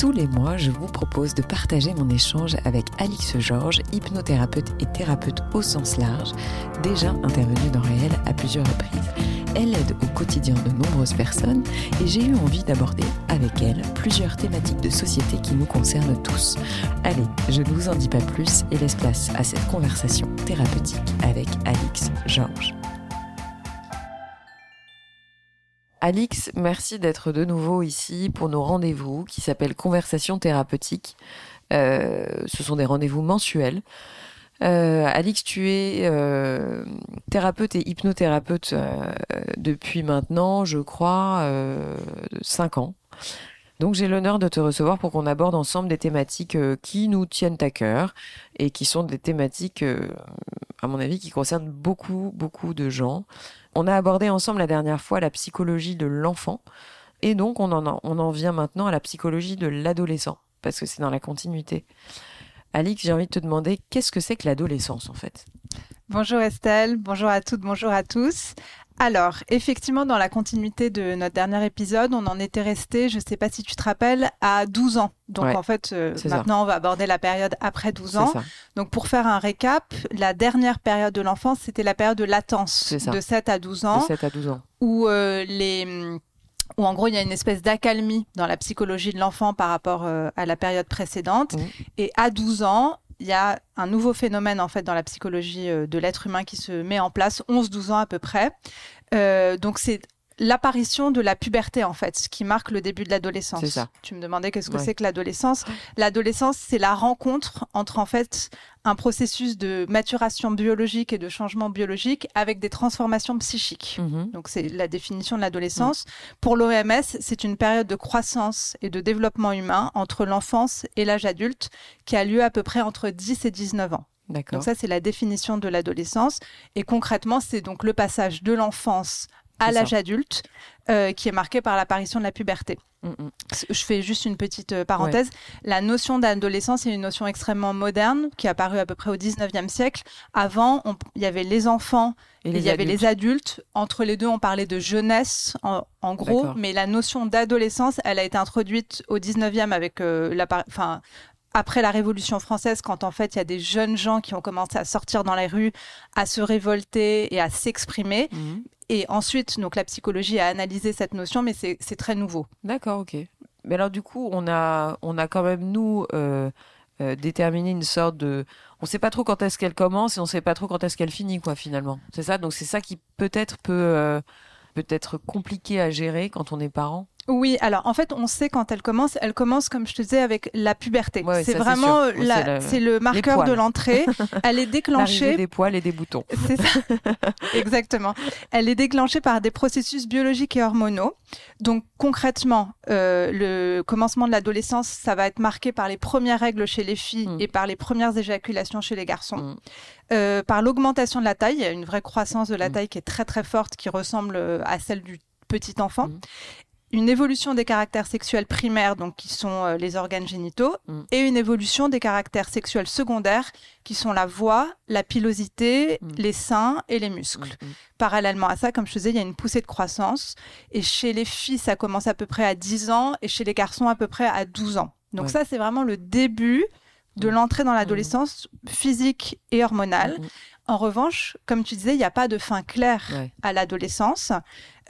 Tous les mois, je vous propose de partager mon échange avec Alix Georges, hypnothérapeute et thérapeute au sens large, déjà intervenue dans Réel à plusieurs reprises. Elle aide au quotidien de nombreuses personnes et j'ai eu envie d'aborder avec elle plusieurs thématiques de société qui nous concernent tous. Allez, je ne vous en dis pas plus et laisse place à cette conversation thérapeutique avec Alix Georges. Alix, merci d'être de nouveau ici pour nos rendez-vous qui s'appellent Conversation thérapeutique. Euh, ce sont des rendez-vous mensuels. Euh, Alix, tu es euh, thérapeute et hypnothérapeute depuis maintenant, je crois, 5 ans. Donc j'ai l'honneur de te recevoir pour qu'on aborde ensemble des thématiques qui nous tiennent à cœur et qui sont des thématiques, à mon avis, qui concernent beaucoup, beaucoup de gens. On a abordé ensemble la dernière fois la psychologie de l'enfant et donc on en, on en vient maintenant à la psychologie de l'adolescent parce que c'est dans la continuité. Alix, j'ai envie de te demander qu'est-ce que c'est que l'adolescence en fait? Bonjour Estelle, bonjour à toutes, bonjour à tous. Alors, effectivement, dans la continuité de notre dernier épisode, on en était resté, je ne sais pas si tu te rappelles, à 12 ans. Donc Ouais, en fait, euh, ça. maintenant, on va aborder la période après 12 C'est ans. ça. Donc pour faire un récap, la dernière période de l'enfance, c'était la période de latence de 7 à 12 De ans, 7 à 12 ans. où euh, les où en gros il y a une espèce d'accalmie dans la psychologie de l'enfant par rapport euh, à la période précédente. Mhm. Et à 12 ans, il y a un nouveau phénomène en fait dans la psychologie euh, de l'être humain qui se met en place, 11-12 ans à peu près. Euh, donc c'est l'apparition de la puberté en fait, ce qui marque le début de l'adolescence. C'est ça. Tu me demandais qu'est-ce que Ouais. c'est que l'adolescence L'adolescence, c'est la rencontre entre en fait un processus de maturation biologique et de changement biologique avec des transformations psychiques. Mhm. Donc c'est la définition de l'adolescence. Pour l'OMS, c'est une période de croissance et de développement humain entre l'enfance et l'âge adulte qui a lieu à peu près entre 10 et 19 ans. D'accord. Donc ça, c'est la définition de l'adolescence. Et concrètement, c'est donc le passage de l'enfance à l'âge adulte euh, qui est marqué par l'apparition de la puberté. Mhm. Je fais juste une petite euh, parenthèse. La notion d'adolescence est une notion extrêmement moderne qui est apparue à peu près au 19e siècle. Avant, il y avait les enfants Et et il y avait les adultes. Entre les deux, on parlait de jeunesse, en, en gros. Mais la notion d'adolescence, elle a été introduite au 19e avec euh, la, par- enfin, après la Révolution française, quand en fait il y a des jeunes gens qui ont commencé à sortir dans les rues, à se révolter et à s'exprimer. Mhm. Et ensuite, donc la psychologie a analysé cette notion, mais c'est très nouveau. D'accord, ok. Mais alors du coup, on a, on a quand même nous euh, euh, déterminé une sorte de, on sait pas trop quand est-ce qu'elle commence et on sait pas trop quand est-ce qu'elle finit, quoi, finalement. C'est ça? Donc c'est ça qui peut-être peut, euh, peut être compliqué à gérer quand on est parent? Oui, alors en fait, on sait quand elle commence. Elle commence, comme je te disais, avec la puberté. Ouais, c'est vraiment c'est le- marqueur de l'entrée. Elle est déclenchée des poils et des boutons. C'est ça, exactement. Elle est déclenchée par des processus biologiques et hormonaux. Donc concrètement, euh, le commencement de l'adolescence, ça va être marqué par les premières règles chez les filles Mm. et par les premières éjaculations chez les garçons. Mm. Euh, par l'augmentation de la taille, il y a une vraie croissance de la Mm. taille qui est très très forte, qui ressemble euh, à celle du petit enfant. Une évolution des caractères sexuels primaires, donc qui sont euh, les organes génitaux, Mm. et une évolution des caractères sexuels secondaires, qui sont la voix, la pilosité, Mm. les seins et les muscles. Mhm. Parallèlement à ça, comme je disais, il y a une poussée de croissance. Et chez les filles, ça commence à peu près à 10 ans, et chez les garçons, à peu près à 12 ans. Donc Ouais. ça, c'est vraiment le début de Mm. l'entrée dans l'adolescence physique et hormonale. En revanche, comme tu disais, il n'y a pas de fin claire Ouais. à l'adolescence,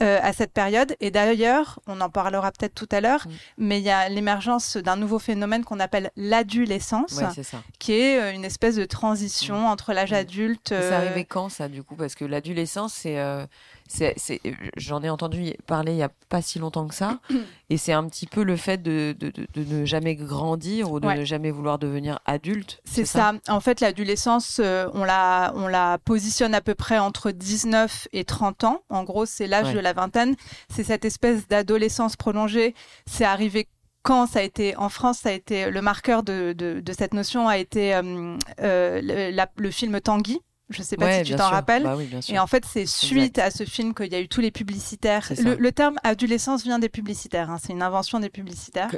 euh, à cette période. Et d'ailleurs, on en parlera peut-être tout à l'heure, Mm. mais il y a l'émergence d'un nouveau phénomène qu'on appelle l'adolescence, Ouais, qui est euh, une espèce de transition entre l'âge Mm. adulte. Et C'est euh, arrivé quand ça du coup? Parce que l'adolescence, c'est euh, j'en ai entendu parler il y a pas si longtemps que ça, et c'est un petit peu le fait de, de, de, de ne jamais grandir ou de Ouais. ne jamais vouloir devenir adulte. C'est ça? En fait, l'adolescence, euh, on la, on la positionne à peu près entre 19 et 30 ans. En gros, c'est l'âge Ouais. de la vingtaine. C'est cette espèce d'adolescence prolongée. C'est arrivé quand ça a été en France, ça a été le marqueur de, de, de cette notion a été euh, euh, le, la- le film Tanguy. Je sais pas Ouais, si tu t'en rappelles. Bah oui. Et en fait, c'est suite à ce film qu'il y a eu tous les publicitaires. Le, le terme adolescence vient des publicitaires. hein. C'est une invention des publicitaires.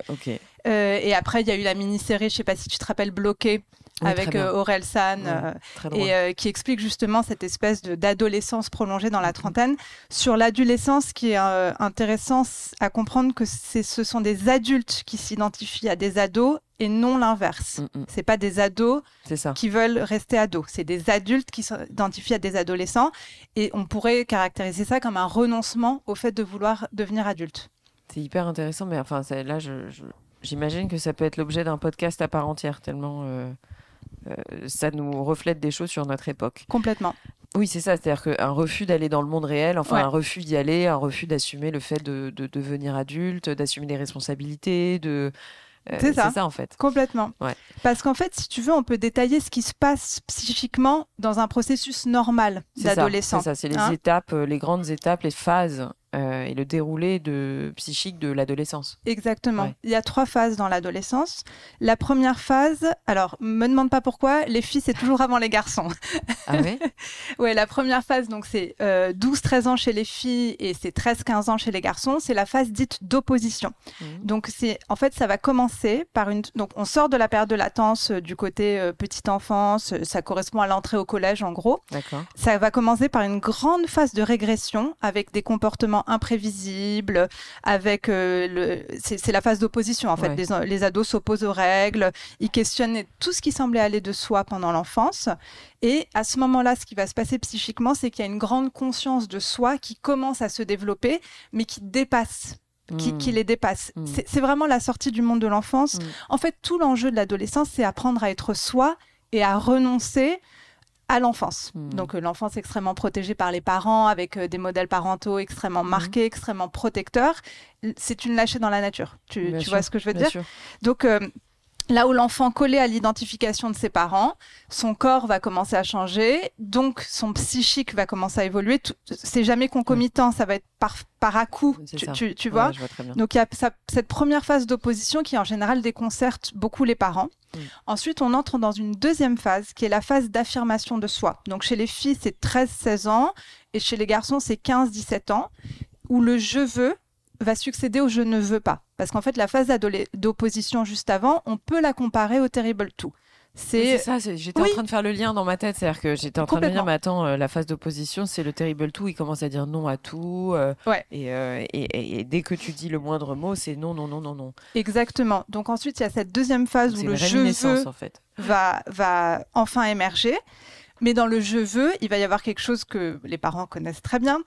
Euh, et après, il y a eu la mini-série, je sais pas si tu te rappelles, Bloqué, Oui, avec euh, Aurel San, euh, et euh, qui explique justement cette espèce d'adolescence prolongée dans la trentaine. Sur l'adolescence, ce qui est intéressant à comprendre que ce sont des adultes qui s'identifient à des ados et non l'inverse. Mm, mm. C'est pas des ados ça. qui veulent rester ados, c'est des adultes qui s'identifient à des adolescents et on pourrait caractériser ça comme un renoncement au fait de vouloir devenir adulte. C'est hyper intéressant, mais enfin, là, j'imagine que ça peut être l'objet d'un podcast à part entière, tellement euh, euh, ça nous reflète des choses sur notre époque. Complètement. Oui, c'est ça, c'est-à-dire qu'un refus d'aller dans le monde réel, enfin Ouais. un refus d'y aller, un refus d'assumer le fait de, de devenir adulte, d'assumer des responsabilités, de... euh, C'est ça. En fait. Complètement. Ouais. Parce qu'en fait, si tu veux, on peut détailler ce qui se passe psychiquement dans un processus normal d'adolescent. C'est ça, c'est les hein. étapes, euh, les grandes étapes, les phases euh, et le déroulé de, psychique de l'adolescence. Exactement. Ouais. Il y a trois phases dans l'adolescence. La première phase, alors, me demande pas pourquoi, les filles, c'est toujours avant les garçons. Ah oui? Ouais, la première phase, donc, c'est euh, 12-13 ans chez les filles et c'est 13-15 ans chez les garçons. C'est la phase dite d'opposition. Mhm. Donc, c'est, en fait, ça va commencer par une, donc, on sort de la période de latence euh, du côté euh, petite enfance. Ça correspond à l'entrée au collège, en gros. D'accord. Ça va commencer par une grande phase de régression avec des comportements imprévisibles, avec euh, le, c'est la phase d'opposition en fait. Ouais. Les, les ados s'opposent aux règles, ils questionnent tout ce qui semblait aller de soi pendant l'enfance. Et à ce moment-là, ce qui va se passer psychiquement, c'est qu'il y a une grande conscience de soi qui commence à se développer, mais qui dépasse. Qui, qui les dépasse. Mm. C'est c'est vraiment la sortie du monde de l'enfance. Mm. En fait, tout l'enjeu de l'adolescence, c'est apprendre à être soi et à renoncer à l'enfance. Mm. Donc euh, l'enfance extrêmement protégée par les parents, avec euh, des modèles parentaux extrêmement marqués, extrêmement protecteurs. C'est une lâchée dans la nature. Tu, sûr, vois ce que je veux dire sûr. Donc euh, là où l'enfant collé à l'identification de ses parents, son corps va commencer à changer, donc son psychique va commencer à évoluer. C'est jamais concomitant, ça va être par, par à coup, tu, vois donc il y a ça- cette première phase d'opposition qui en général déconcerte beaucoup les parents. Mm. Ensuite, on entre dans une deuxième phase qui est la phase d'affirmation de soi. Donc chez les filles, c'est 13-16 ans et chez les garçons, c'est 15-17 ans où le je veux va succéder au je ne veux pas. Parce qu'en fait, la phase d'opposition juste avant, on peut la comparer au Terrible 2. C'est ça, j'étais Oui. en train de faire le lien dans ma tête, c'est-à-dire que j'étais en train de me dire, mais attends, euh, la phase d'opposition, c'est le terrible tout, il commence à dire non à tout, euh, Ouais. et, euh, et, dès que tu dis le moindre mot, c'est non, non, non, non, non. exactement. Donc ensuite, il y a cette deuxième phase où le je veux en fait. va, va enfin émerger. Mais dans le je veux, il va y avoir quelque chose que les parents connaissent très bien.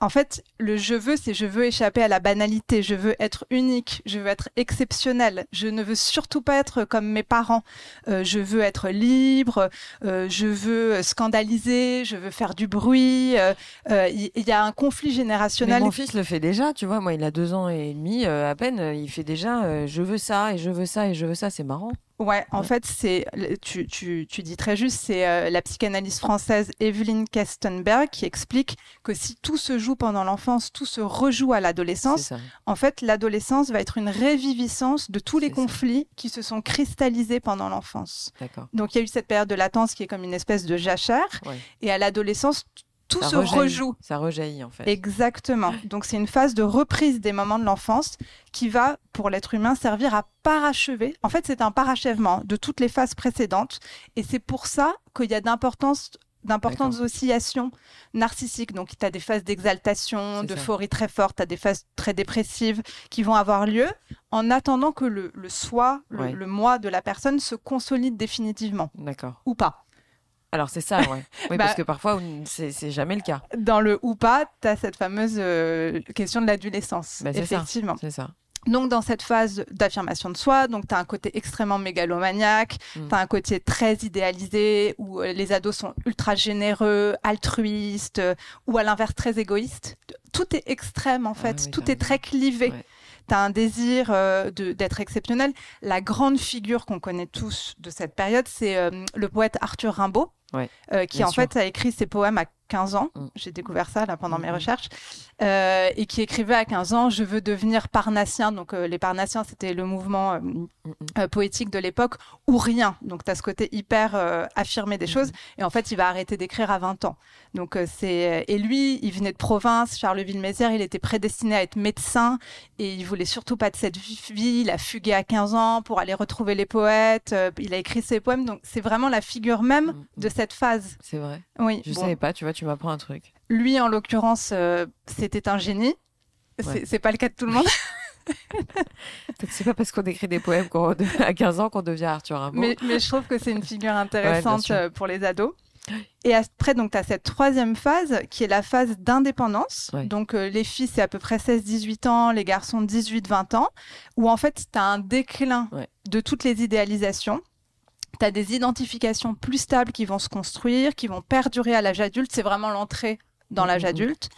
En fait, le je veux, c'est je veux échapper à la banalité, je veux être unique, je veux être exceptionnel, je ne veux surtout pas être comme mes parents, Euh, je veux être libre, euh, je veux scandaliser, je veux faire du bruit. euh, Il y, a un conflit générationnel. mon fils le fait déjà, tu vois, moi il a deux ans et demi, à peine, il fait déjà je veux ça, et je veux ça, et je veux ça, c'est marrant. Ouais, en Ouais. fait, c'est tu, tu, tu dis très juste, c'est euh, la psychanalyste française Evelyn Kestenberg qui explique que si tout se joue pendant l'enfance, tout se rejoue à l'adolescence, en fait, l'adolescence va être une réviviscence de tous les ça. conflits qui se sont cristallisés pendant l'enfance. Donc, il y a eu cette période de latence qui est comme une espèce de jachère, Ouais. et à l'adolescence, tout Ça se rejaillit. rejoue. Ça rejaillit, en fait. Exactement. Donc c'est une phase de reprise des moments de l'enfance qui va, pour l'être humain, servir à parachever. En fait, c'est un parachèvement de toutes les phases précédentes. Et c'est pour ça qu'il y a d'importance d'importantes oscillations narcissiques. Donc, tu as des phases d'exaltation, d'euphorie très forte, tu as des phases très dépressives qui vont avoir lieu en attendant que le, le soi, le, Ouais. le moi de la personne se consolide définitivement D'accord. ou pas. Alors c'est ça, ouais. Oui, Bah- parce que parfois, c'est jamais le cas. Dans le ou pas, tu as cette fameuse euh, question de l'adolescence. Bah, effectivement. C'est ça. Donc, dans cette phase d'affirmation de soi, donc tu as un côté extrêmement mégalomaniaque, Mm. tu as un côté très idéalisé où euh, les ados sont ultra généreux, altruistes, euh, ou à l'inverse très égoïstes. Tout est extrême en fait, Ah oui, tout est très clivé. Ouais. Tu as un désir euh, d'être exceptionnel. La grande figure qu'on connaît tous de cette période, c'est euh, le poète Arthur Rimbaud, Ouais, euh, qui en sûr. fait a écrit ses poèmes à 15 ans. Mm. J'ai découvert ça là pendant mes Mhm. recherches. Euh, et qui écrivait à 15 ans Je veux devenir parnassien. Donc, euh, les parnassiens, c'était le mouvement euh, poétique de l'époque, ou rien. Donc, tu as ce côté hyper affirmé des Mhm. choses. Et en fait, il va arrêter d'écrire à 20 ans. Donc, c'est et lui, il venait de province, Charleville-Mézières, il était prédestiné à être médecin et il voulait surtout pas de cette vie. Il a fugué à 15 ans pour aller retrouver les poètes. il a écrit ses poèmes. Donc, c'est vraiment la figure même de cette phase. C'est vrai. Oui. Je bon. savais pas, tu vois, tu m'apprends un truc. Lui, en l'occurrence, euh, c'était un génie. C'est Ouais. c'est pas le cas de tout le monde. C'est pas parce qu'on écrit des poèmes qu'on- à 15 ans qu'on devient Arthur Rimbaud. mais, mais je trouve que c'est une figure intéressante euh, pour les ados. Et après, donc, tu as cette troisième phase qui est la phase d'indépendance. Ouais. Donc, euh, les filles, c'est à peu près 16-18 ans, les garçons 18-20 ans, où en fait, tu as un déclin Ouais. de toutes les idéalisations. Tu as des identifications plus stables qui vont se construire, qui vont perdurer à l'âge adulte. C'est vraiment l'entrée dans l'âge Mhm. adulte,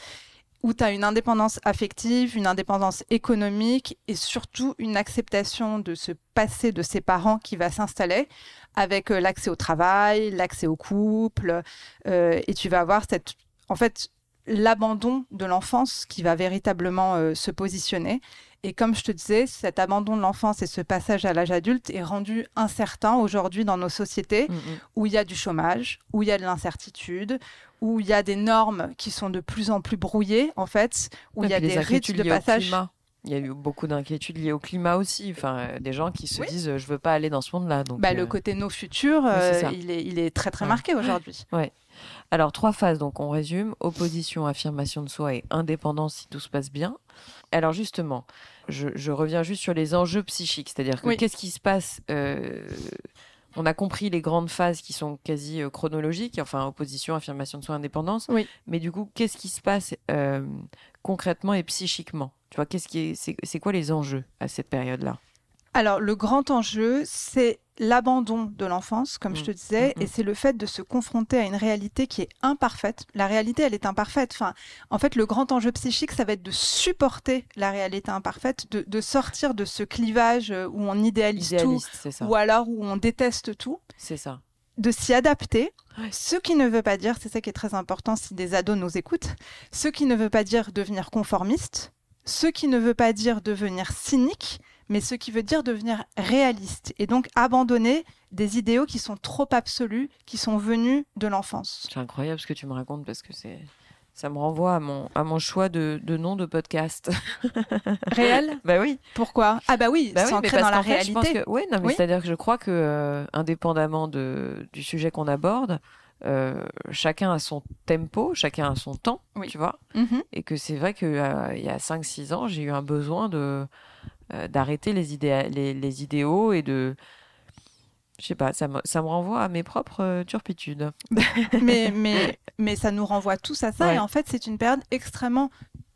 où tu as une indépendance affective, une indépendance économique et surtout une acceptation de ce passé de ses parents qui va s'installer avec euh, l'accès au travail, l'accès au couple. euh, et tu vas avoir cette, en fait, l'abandon de l'enfance qui va véritablement euh, se positionner. Et comme je te disais, cet abandon de l'enfance et ce passage à l'âge adulte est rendu incertain aujourd'hui dans nos sociétés Mm, mm. où il y a du chômage, où il y a de l'incertitude, où il y a des normes qui sont de plus en plus brouillées, en fait, où il y a des rites de passage. Il y a eu beaucoup d'inquiétudes liées au climat aussi. Enfin, euh, des gens qui se Oui. disent euh, je veux pas aller dans ce monde-là. Donc, Bah, euh, Le côté nos futurs, euh, il, est, il est très très Ouais. marqué aujourd'hui. Alors, trois phases, donc on résume. Opposition, affirmation de soi et indépendance si tout se passe bien. Alors justement, je, je reviens juste sur les enjeux psychiques, c'est-à-dire que Oui. qu'est-ce qui se passe euh, On a compris les grandes phases qui sont quasi euh, chronologiques, enfin opposition, affirmation de soi, indépendance. Oui. Mais du coup, qu'est-ce qui se passe euh, concrètement et psychiquement? Tu vois, qu'est-ce qui est, c'est, c'est quoi les enjeux à cette période-là? Alors, le grand enjeu, c'est l'abandon de l'enfance, comme je te Mm. disais, Mm, mm. et c'est le fait de se confronter à une réalité qui est imparfaite. La réalité, elle est imparfaite. Enfin, en fait, le grand enjeu psychique, ça va être de supporter la réalité imparfaite, de, de sortir de ce clivage euh, où on idéalise Idéaliste, c'est ça. tout, ou alors où on déteste tout, C'est ça. de s'y adapter. Ouais. Ce qui ne veut pas dire, c'est ça qui est très important si des ados nous écoutent, ce qui ne veut pas dire devenir conformiste, ce qui ne veut pas dire devenir cynique, mais ce qui veut dire devenir réaliste et donc abandonner des idéaux qui sont trop absolus, qui sont venus de l'enfance. C'est incroyable ce que tu me racontes parce que c'est. Ça me renvoie à mon, à mon choix de, de nom de podcast. Réel? Bah oui. Pourquoi? Ah bah oui, Bah oui, mais s'ancrer parce dans la je pense réalité. que, ouais, non, mais Oui. c'est-à-dire que je crois que, euh, indépendamment de, du sujet qu'on aborde, euh, chacun a son tempo, chacun a son temps, Oui. tu vois, Mhm. et que c'est vrai qu'il y a 5-6 ans, j'ai eu un besoin de euh, d'arrêter les, idéa- les, les idéaux et de. Je sais pas, ça me, ça me renvoie à mes propres euh, turpitudes. mais, mais, mais ça nous renvoie tous à ça. Ouais. Et en fait, c'est une période extrêmement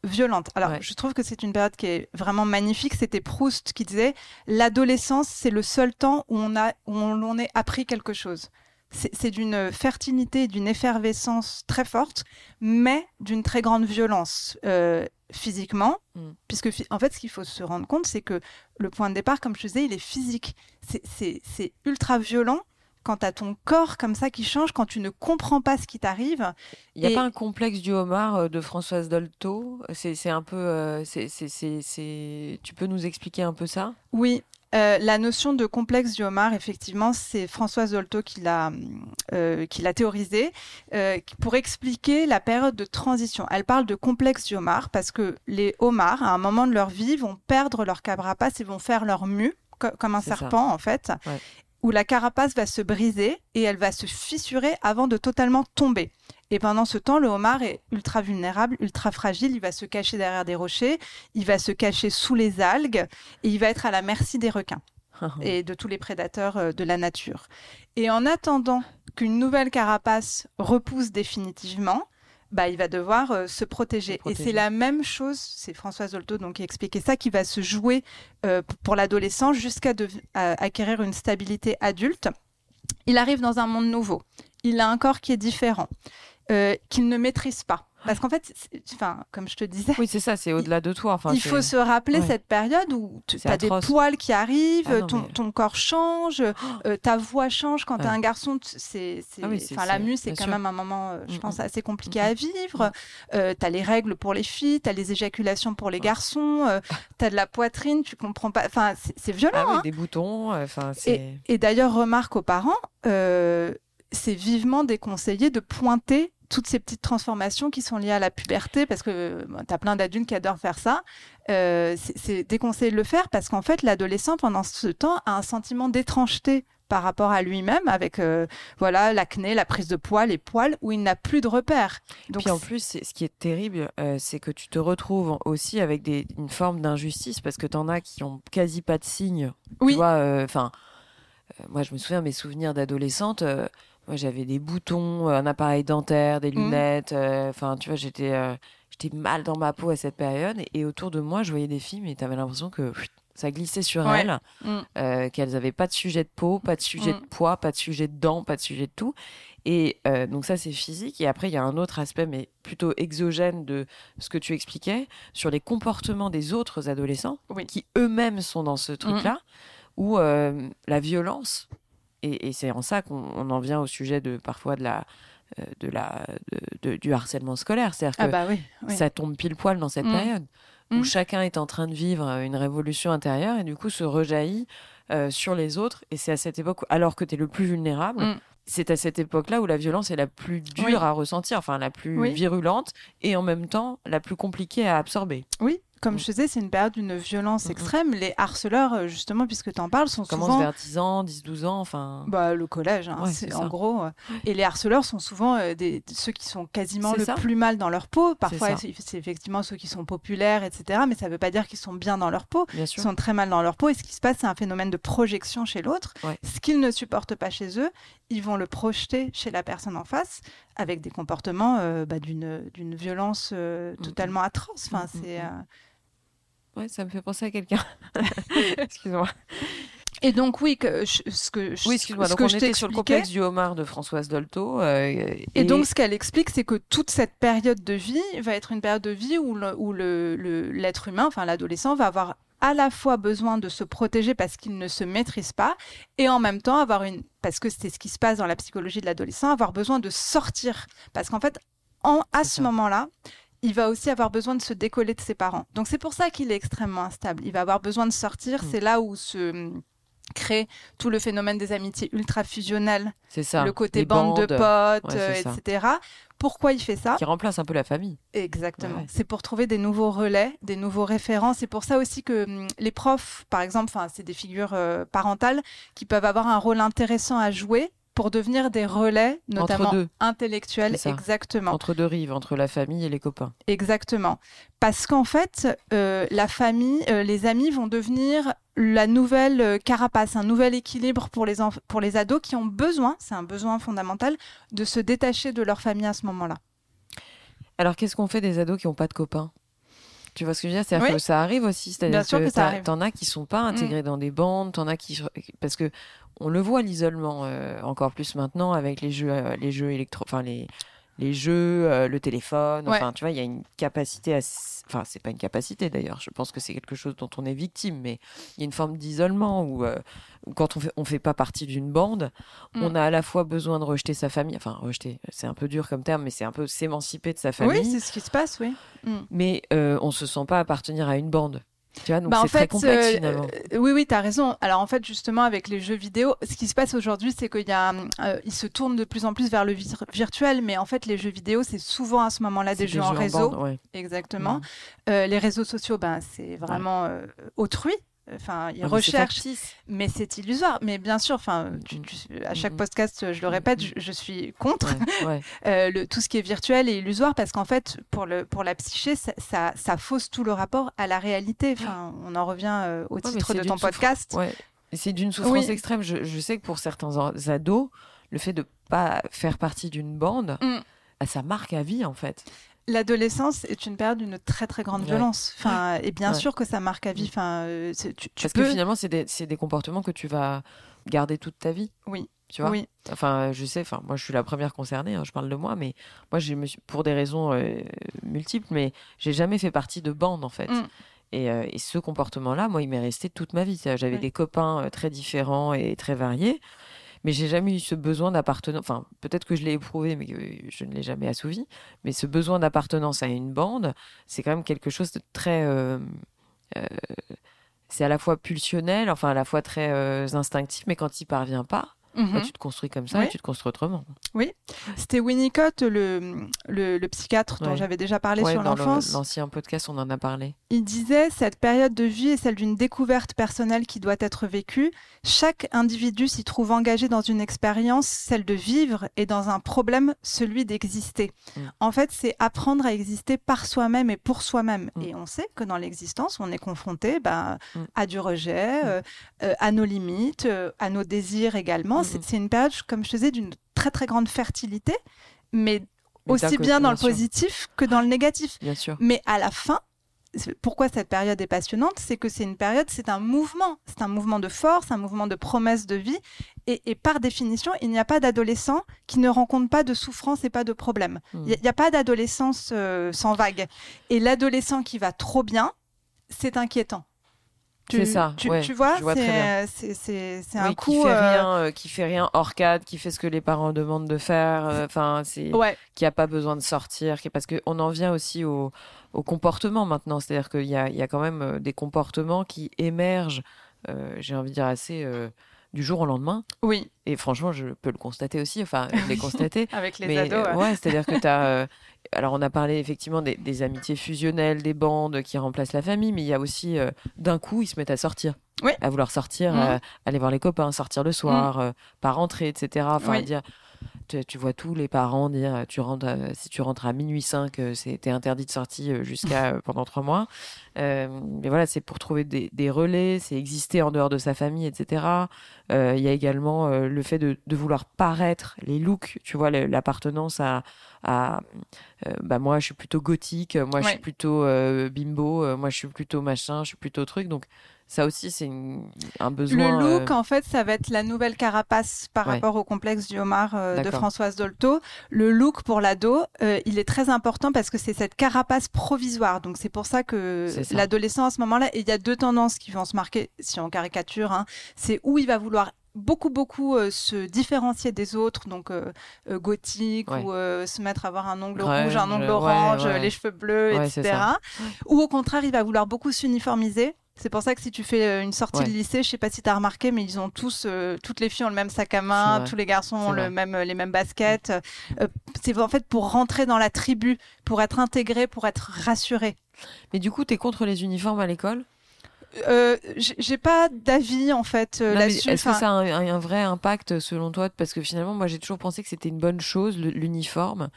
violente. Alors, Ouais. je trouve que c'est une période qui est vraiment magnifique. C'était Proust qui disait l'adolescence, c'est le seul temps où on a où on, on est appris quelque chose. C'est c'est d'une fertilité, d'une effervescence très forte, mais d'une très grande violence euh, physiquement. Mm. Puisque, en fait, ce qu'il faut se rendre compte, c'est que le point de départ, comme je disais, il est physique. C'est- ultra violent quand tu as ton corps comme ça qui change, quand tu ne comprends pas ce qui t'arrive. Il n'y a Et- pas un complexe du homard euh, de Françoise Dolto? C'est un peu. euh, Tu peux nous expliquer un peu ça? Oui, euh, la notion de complexe du homard, effectivement, c'est Françoise Dolto qui l'a euh, théorisé euh, pour expliquer la période de transition. Elle parle de complexe du homard parce que les homards, à un moment de leur vie, vont perdre leur carapace et vont faire leur mue, co- comme un ça. serpent en fait, Ouais. Où la carapace va se briser et elle va se fissurer avant de totalement tomber. Et pendant ce temps, le homard est ultra vulnérable, ultra fragile. Il va se cacher derrière des rochers, il va se cacher sous les algues et il va être à la merci des requins et de tous les prédateurs euh, de la nature. Et en attendant qu'une nouvelle carapace repousse définitivement, bah, il va devoir euh, se, protéger. Et c'est la même chose, c'est Françoise Dolto donc, qui expliquait ça, qui va se jouer euh, pour l'adolescent jusqu'à acquérir une stabilité adulte. Il arrive dans un monde nouveau. Il a un corps qui est différent, euh, qu'il ne maîtrise pas. Parce qu'en fait, enfin, comme je te disais. Oui, c'est ça, c'est au-delà de toi. Enfin, il faut se rappeler cette période où tu as des poils qui arrivent, ah ton, ton, corps change, euh, ta voix change. Quand tu es un garçon, c'est, ah enfin, la mue, c'est quand même un moment, euh, je pense, mm, mm. assez compliqué à vivre. Euh, tu as les règles pour les filles, tu as les éjaculations pour les garçons, tu as de la poitrine, tu comprends pas. Enfin, c'est violent. Ah, hein. des boutons. Enfin, et, et d'ailleurs, remarque aux parents, c'est vivement déconseillé de pointer toutes ces petites transformations qui sont liées à la puberté, parce que tu as plein d'adultes qui adorent faire ça, euh, c'est déconseillé de le faire parce qu'en fait, l'adolescent, pendant ce temps, a un sentiment d'étrangeté par rapport à lui-même avec euh, voilà l'acné, la prise de poids, les poils où il n'a plus de repères. Donc Puis en plus, ce qui est terrible, euh, c'est que tu te retrouves aussi avec des, une forme d'injustice parce que tu en as qui ont quasi pas de signes. Oui. Tu vois, enfin, moi je me souviens mes souvenirs d'adolescente moi, j'avais des boutons, euh, un appareil dentaire, des mmh. lunettes. Euh, enfin, tu vois, j'étais euh, j'étais mal dans ma peau à cette période. Et, autour de moi, je voyais des filles, mais tu avais l'impression que ça glissait sur elles, mmh. qu'elles n'avaient pas de sujet de peau, pas de sujet de mmh. poids, pas de sujet de dents, pas de sujet de tout. Et donc ça, c'est physique. Et après, il y a un autre aspect, mais plutôt exogène de ce que tu expliquais, sur les comportements des autres adolescents, qui eux-mêmes sont dans ce truc-là, où la violence et, c'est en ça qu'on en vient au sujet de parfois de la euh, de la du harcèlement scolaire c'est-à-dire ah que bah ça tombe pile poil dans cette mmh. période où mmh. chacun est en train de vivre une révolution intérieure et du coup se rejaillit euh, sur les autres et c'est à cette époque alors que tu es le plus vulnérable mmh. c'est à cette époque-là où la violence est la plus dure à ressentir, enfin la plus virulente et en même temps la plus compliquée à absorber. Oui, comme mm. je disais, c'est une période d'une violence extrême. Les harceleurs, euh, justement, puisque tu en parles, sont Commence souvent... vers 10 ans, 10, 12 ans, enfin... Bah, le collège, hein, c'est en gros. Euh. Et les harceleurs sont souvent euh, des, ceux qui sont quasiment le plus mal dans leur peau. Parfois, c'est effectivement ceux qui sont populaires, etc. Mais ça ne veut pas dire qu'ils sont bien dans leur peau. Ils sont très mal dans leur peau. Et ce qui se passe, c'est un phénomène de projection chez l'autre. Ce qu'ils ne supportent pas chez eux, ils vont le projeter chez la personne en face avec des comportements bah, d'une violence totalement atroce. Enfin, c'est... Ouais, ça me fait penser à quelqu'un. Excuse-moi. Et donc oui, que ce que oui, excuse-moi. Donc on était sur le complexe du homard de Françoise Dolto. Euh, et... donc ce qu'elle explique, c'est que toute cette période de vie va être une période de vie où l'être le, le, humain, enfin l'adolescent, va avoir à la fois besoin de se protéger parce qu'il ne se maîtrise pas, et en même temps avoir une, parce que c'est ce qui se passe dans la psychologie de l'adolescent, avoir besoin de sortir, parce qu'en fait, en, à ce moment-là, il va aussi avoir besoin de se décoller de ses parents. Donc c'est pour ça qu'il est extrêmement instable. Il va avoir besoin de sortir. Mm. C'est là où se hum, crée tout le phénomène des amitiés ultra fusionnelles. C'est ça. Le côté bande de potes, euh, etc. Pourquoi il fait ça? Qui remplace un peu la famille. Exactement. C'est pour trouver des nouveaux relais, des nouveaux référents. C'est pour ça aussi que hum, les profs, par exemple, c'est des figures euh, parentales qui peuvent avoir un rôle intéressant à jouer pour devenir des relais, notamment intellectuels, exactement. Entre deux rives, entre la famille et les copains. Exactement. Parce qu'en fait, euh, la famille, euh, les amis vont devenir la nouvelle euh, carapace, un nouvel équilibre pour les, pour les ados qui ont besoin, c'est un besoin fondamental, de se détacher de leur famille à ce moment-là. Alors, qu'est-ce qu'on fait des ados qui n'ont pas de copains? Tu vois ce que je veux dire? C'est-à-dire que ça arrive aussi. C'est-à-dire que, t'en as qui sont pas intégrés mm. dans des bandes, t'en as qui parce que on le voit l'isolement euh, encore plus maintenant avec les jeux, euh, les jeux électro, enfin les les jeux, euh, le téléphone. Enfin, tu vois, il y a une capacité à. Enfin, c'est pas une capacité d'ailleurs. Je pense que c'est quelque chose dont on est victime, mais il y a une forme d'isolement où, quand on fait, on fait pas partie d'une bande, mm. on a à la fois besoin de rejeter sa famille. Enfin, rejeter, c'est un peu dur comme terme, mais c'est un peu s'émanciper de sa famille. Oui, c'est ce qui se passe, oui. Mm. Mais on se sent pas appartenir à une bande. Tu vois, donc bah, très complexe euh, finalement. Euh, oui, oui, tu as raison. Alors en fait, justement, avec les jeux vidéo, ce qui se passe aujourd'hui, c'est qu'il y a, euh, se tournent de plus en plus vers le virtuel, mais en fait, les jeux vidéo, c'est souvent à ce moment-là des, jeux, en réseau. Exactement. Les réseaux sociaux, ben, c'est vraiment autrui. Enfin, ils recherchent, mais c'est illusoire. Mais bien sûr, enfin, à chaque podcast, je le répète, je, suis contre euh, le, tout ce qui est virtuel et illusoire parce qu'en fait, pour, le, pour la psyché, ça, ça, fausse tout le rapport à la réalité. Enfin, on en revient euh, au titre de ton podcast. C'est d'une souffrance extrême. Je, je, sais que pour certains ados, le fait de pas faire partie d'une bande, mm. ça marque à vie en fait. L'adolescence est une période d'une très très grande violence. Enfin, et bien sûr que ça marque à vie. Enfin, Parce que finalement, c'est des, des, comportements que tu vas garder toute ta vie. Oui. Tu vois? Oui. Enfin, je sais, enfin, moi je suis la première concernée, hein, je parle de moi, mais moi, pour des raisons euh, multiples, mais j'ai jamais fait partie de bande en fait. Mm. Euh, et, ce comportement-là, moi, il m'est resté toute ma vie. J'avais des copains euh, très différents et très variés, mais j'ai jamais eu ce besoin d'appartenance. Enfin, peut-être que je l'ai éprouvé, mais je ne l'ai jamais assouvi. Mais ce besoin d'appartenance à une bande, c'est quand même quelque chose de très. c'est à la fois pulsionnel, enfin à la fois très instinctif, mais quand il parvient pas, mhm. tu te construis comme ça et tu te construis autrement. Oui, c'était Winnicott, le, le, psychiatre dont j'avais déjà parlé sur l'enfance. L'ancien podcast, on en a parlé. Il disait cette période de vie est celle d'une découverte personnelle qui doit être vécue. Chaque individu s'y trouve engagé dans une expérience, celle de vivre, et dans un problème, celui d'exister. Mm. En fait, c'est apprendre à exister par soi-même et pour soi-même. Mm. Et on sait que dans l'existence, on est confronté bah, mm. à du rejet, euh, euh, à nos limites, euh, à nos désirs également Mhm. c'est une période, comme je disais, d'une très très grande fertilité, mais, aussi bien dans le positif que dans le négatif. Bien sûr. Mais à la fin, pourquoi cette période est passionnante C'est que c'est une période, c'est un mouvement, c'est un mouvement de force, un mouvement de promesse de vie. Et, par définition, il n'y a pas d'adolescent qui ne rencontre pas de souffrance et pas de problème. Hmm. Il n'y a, pas d'adolescence euh, sans vague. Et l'adolescent qui va trop bien, c'est inquiétant. C'est ça. Tu, tu vois, c'est un coup. Qui fait, euh, rien, euh, qui fait rien hors cadre, qui fait ce que les parents demandent de faire. Euh, enfin, c'est. Qui a pas besoin de sortir. Parce qu'on en vient aussi au, au comportement maintenant. C'est-à-dire qu'il y a, y a quand même des comportements qui émergent, j'ai envie de dire, assez du jour au lendemain. Oui. Et franchement, je peux le constater aussi, enfin, je l'ai constaté. Avec les mais, ados. Ouais, c'est-à-dire que tu as. alors, on a parlé effectivement des, amitiés fusionnelles, des bandes qui remplacent la famille, mais il y a aussi, euh, d'un coup, ils se mettent à sortir. Oui. À vouloir sortir, mmh. euh, aller voir les copains, sortir le soir, mmh. euh, pas rentrer, etc. Enfin, dire tu, vois tous les parents dire tu rentres si tu rentres à minuit 5 euh, c'était interdit de sortie euh, jusqu'à euh, pendant trois mois. Mais voilà c'est pour trouver des, relais c'est exister en dehors de sa famille etc il y a également le fait de, vouloir paraître les looks tu vois l'appartenance à, à bah moi je suis plutôt gothique moi je suis plutôt bimbo moi je suis plutôt machin je suis plutôt truc. Donc ça aussi, c'est un besoin. Le look, euh, en fait, ça va être la nouvelle carapace par rapport au complexe du homard euh, de Françoise Dolto. Le look pour l'ado, euh, il est très important parce que c'est cette carapace provisoire. Donc, c'est pour ça que l'adolescent, à ce moment-là, il y a deux tendances qui vont se marquer, si on caricature. Hein. C'est où il va vouloir beaucoup beaucoup se différencier des autres donc gothique ou se mettre à avoir un ongle rouge un ongle orange les cheveux bleus etc ou au contraire il va vouloir beaucoup s'uniformiser c'est pour ça que si tu fais euh, une sortie de lycée, je sais pas si tu as remarqué, mais ils ont tous, euh, toutes les filles ont le même sac à main, tous les garçons ont le même, euh, les mêmes baskets. c'est en fait pour rentrer dans la tribu, pour être intégré, pour être rassuré. Mais du coup, tu es contre les uniformes à l'école? Euh, j'ai pas d'avis en fait là-dessus. Est-ce que ça a un, vrai impact selon toi? Parce que finalement, moi j'ai toujours pensé que c'était une bonne chose, l'uniforme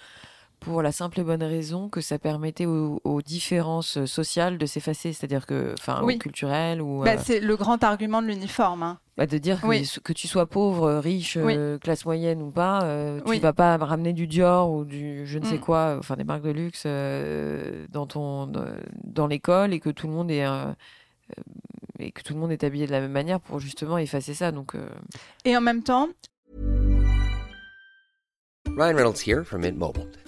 pour la simple et bonne raison que ça permettait aux, différences sociales de s'effacer, c'est-à-dire que, enfin, ou culturelles ou. Bah, euh, c'est le grand argument de l'uniforme. Hein. Bah, de dire que, tu sois pauvre, riche, euh, classe moyenne ou pas, euh, tu vas pas ramener du Dior ou du je ne sais mm. quoi, enfin des marques de luxe dans ton dans l'école et que tout le monde est et que tout le monde est habillé de la même manière pour justement effacer ça. Donc. Et en même temps. Ryan Reynolds here from Mint Mobile.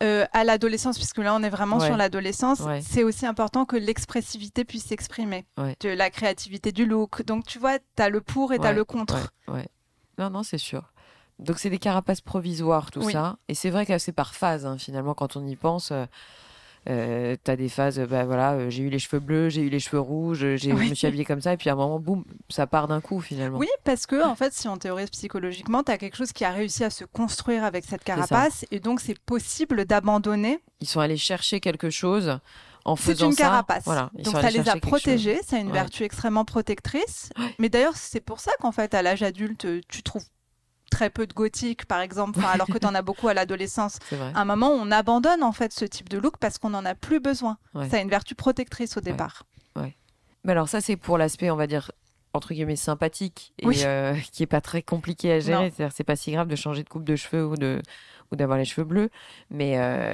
Euh, à l'adolescence, puisque là on est vraiment sur l'adolescence, c'est aussi important que l'expressivité puisse s'exprimer, de la créativité du look. Donc tu vois, tu as le pour et tu as le contre. Non, non, c'est sûr. Donc c'est des carapaces provisoires, tout ça. Et c'est vrai que c'est par phase, hein, finalement, quand on y pense. Euh, Euh, t'as des phases, bah voilà, euh, j'ai eu les cheveux bleus, j'ai eu les cheveux rouges, Oui. je me suis habillée comme ça, et puis à un moment, boum, ça part d'un coup finalement. Oui, parce que en fait, si on théorise psychologiquement, tu as quelque chose qui a réussi à se construire avec cette carapace, et donc c'est possible d'abandonner. Ils sont allés chercher quelque chose en C'est une ça. carapace. Voilà, donc ça les a protégés, ça a une Ouais. vertu extrêmement protectrice. Mais d'ailleurs, c'est pour ça qu'en fait, à l'âge adulte, tu trouves très peu de gothique, par exemple, enfin, alors que tu en as beaucoup à l'adolescence. À un moment, on abandonne en fait ce type de look parce qu'on n'en a plus besoin. Ouais. Ça a une vertu protectrice au départ. Mais alors ça, c'est pour l'aspect, on va dire entre guillemets sympathique et Oui. euh, qui est pas très compliqué à gérer. C'est-à-dire, c'est pas si grave de changer de coupe de cheveux ou de ou d'avoir les cheveux bleus, mais euh,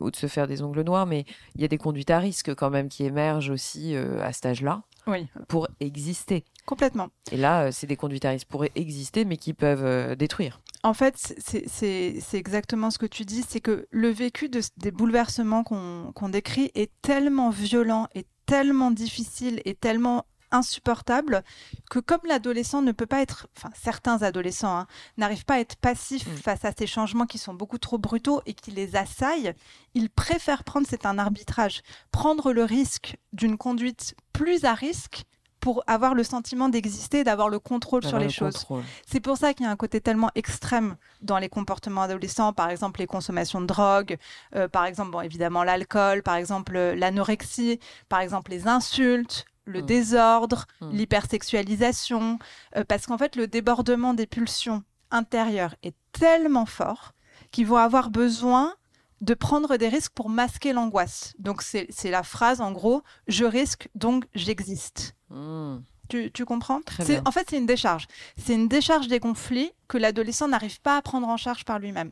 ou de se faire des ongles noirs. Mais il y a des conduites à risque quand même qui émergent aussi euh, à cet âge-là Oui, pour exister. complètement. Et là, euh, c'est des conduites à risque pour exister, mais qui peuvent détruire. En fait, c'est- exactement ce que tu dis, c'est que le vécu de, des bouleversements qu'on qu'on décrit est tellement violent, et tellement difficile, et tellement insupportable que comme l'adolescent ne peut pas être, enfin certains adolescents hein, n'arrivent pas à être passifs Mm. face à ces changements qui sont beaucoup trop brutaux et qui les assaillent, ils préfèrent prendre, c'est un arbitrage, prendre le risque d'une conduite plus à risque pour avoir le sentiment d'exister, d'avoir le contrôle sur les le choses. C'est pour ça qu'il y a un côté tellement extrême dans les comportements adolescents, par exemple les consommations de drogue, euh, par exemple bon, évidemment l'alcool, par exemple euh, l'anorexie, par exemple les insultes, le Mm. désordre, Mm. l'hypersexualisation, euh, parce qu'en fait le débordement des pulsions intérieures est tellement fort qu'ils vont avoir besoin de prendre des risques pour masquer l'angoisse. Donc c'est la phrase en gros, je risque donc j'existe. Mmh. Tu, tu comprends? En fait, c'est une décharge. C'est une décharge des conflits que l'adolescent n'arrive pas à prendre en charge par lui-même.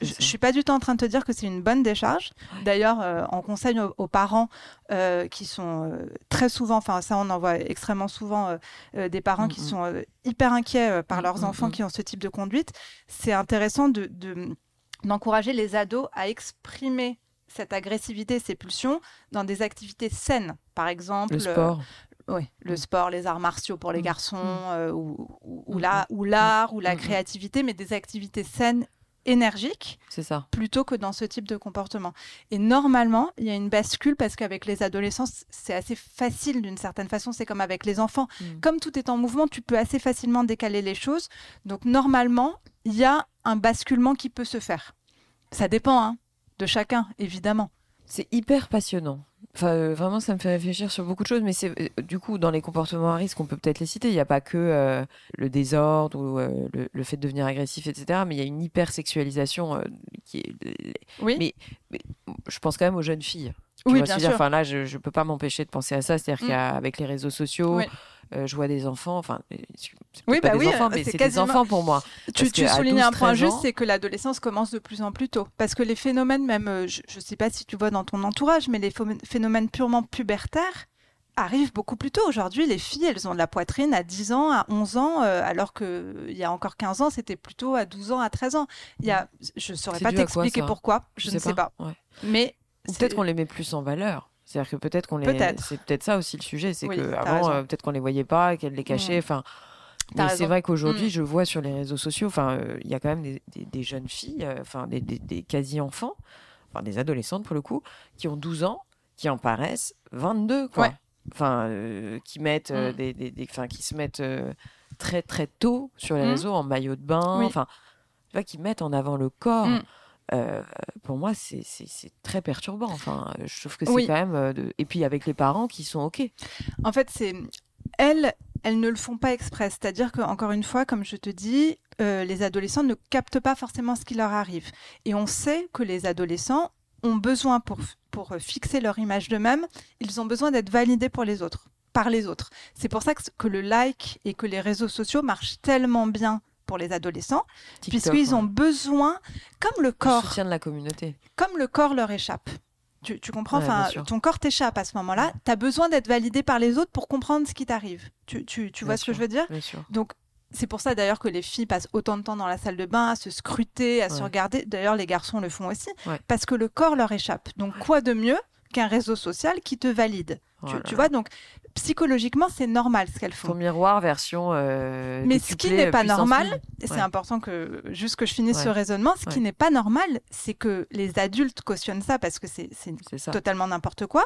Je ne suis pas du tout en train de te dire que c'est une bonne décharge. D'ailleurs, euh, on conseille aux, aux parents euh, qui sont euh, très souvent, enfin ça on en voit extrêmement souvent, des parents qui Mm, mm. sont hyper inquiets par Mm, leurs enfants qui ont ce type de conduite. C'est intéressant de, de- d'encourager les ados à exprimer cette agressivité, ces pulsions dans des activités saines. Par exemple, Le sport. oui, le sport, les arts martiaux pour les garçons, euh, ou, ou- ou la- ou l'art, ou la créativité, mais des activités saines, énergiques, C'est ça. plutôt que dans ce type de comportement. Et normalement, il y a une bascule parce qu'avec les adolescents, c'est assez facile d'une certaine façon, c'est comme avec les enfants. Mm. Comme tout est en mouvement, tu peux assez facilement décaler les choses. Donc normalement, il y a un basculement qui peut se faire. Ça dépend hein, de chacun, évidemment. C'est hyper passionnant. Enfin, euh, vraiment, ça me fait réfléchir sur beaucoup de choses. Mais c'est euh, du coup dans les comportements à risque, on peut peut-être les citer. Il n'y a pas que euh, le désordre ou le, le fait de devenir agressif, etc. Mais il y a une hypersexualisation qui est. Oui. Mais, mais je pense quand même aux jeunes filles. Tu Oui, bien dire? sûr. Enfin là, je, je peux pas m'empêcher de penser à ça. C'est-à-dire Mm. qu'avec les réseaux sociaux, Oui. Euh, je vois des enfants. Enfin, euh, c'est Oui, pas bah des oui, enfants, euh, mais c'est c'est quasiment- des enfants pour moi. Tu, soulignes un 12, point 13 juste, c'est que l'adolescence commence de plus en plus tôt. Parce que les phénomènes, même, euh, je ne sais pas si tu vois dans ton entourage, mais les phénomènes purement pubertaires arrivent beaucoup plus tôt. Aujourd'hui, les filles, elles ont de la poitrine à 10 ans, à 11 ans, euh, alors qu'il y a encore 15 ans, c'était plutôt à 12 ans, à 13 ans. Il y a, je ne saurais pas t'expliquer pourquoi, je, ne sais pas. Ouais. Mais peut-être qu'on les met plus en valeur. C'est-à-dire que peut-être qu'on les. C'est peut-être ça aussi le sujet. C'est Oui, que t'as avant, raison. euh, peut-être qu'on les voyait pas, qu'elles les cachaient. Mm. Enfin. Mais c'est vrai qu'aujourd'hui, Mm. je vois sur les réseaux sociaux, enfin, euh, il y a quand même des, des- des jeunes filles, euh, enfin, des, des- quasi-enfants, enfin, des adolescentes pour le coup, qui ont 12 ans, qui en paraissent 22, quoi. Enfin, qui mettent euh, Mm. des, enfin, qui se mettent très très tôt sur les réseaux en maillot de bain, enfin, tu vois, qui mettent en avant le corps. Euh, pour moi, c'est très perturbant. Enfin, je trouve que c'est Oui. quand même. euh, de- Et puis avec les parents qui sont ok. En fait, c'est elles, elles ne le font pas exprès. C'est-à-dire que encore une fois, comme je te dis, euh, les adolescents ne captent pas forcément ce qui leur arrive. Et on sait que les adolescents ont besoin pour pour fixer leur image d'eux-mêmes, ils ont besoin d'être validés pour les autres, par les autres. C'est pour ça que, que le like et que les réseaux sociaux marchent tellement bien pour les adolescents, puisqu'ils ouais. ont besoin, comme le corps, soutien de la communauté. comme le corps leur échappe. Tu, tu comprends Ouais, Enfin, ton corps t'échappe à ce moment-là. Tu as besoin d'être validé par les autres pour comprendre ce qui t'arrive. Tu, tu, tu vois ce que je veux dire? Bien sûr. Donc, c'est pour ça d'ailleurs que les filles passent autant de temps dans la salle de bain à se scruter, à se Ouais. regarder. D'ailleurs, les garçons le font aussi, Ouais. parce que le corps leur échappe. Donc, quoi de mieux qu'un réseau social qui te valide? Tu, tu vois, donc psychologiquement, c'est normal ce qu'elles font. Ton miroir version. euh, Mais ce qui n'est pas puissance normal, et c'est Ouais. important que juste que je finisse Ouais. ce raisonnement, ce qui Ouais. n'est pas normal, c'est que les adultes cautionnent ça parce que c'est totalement n'importe quoi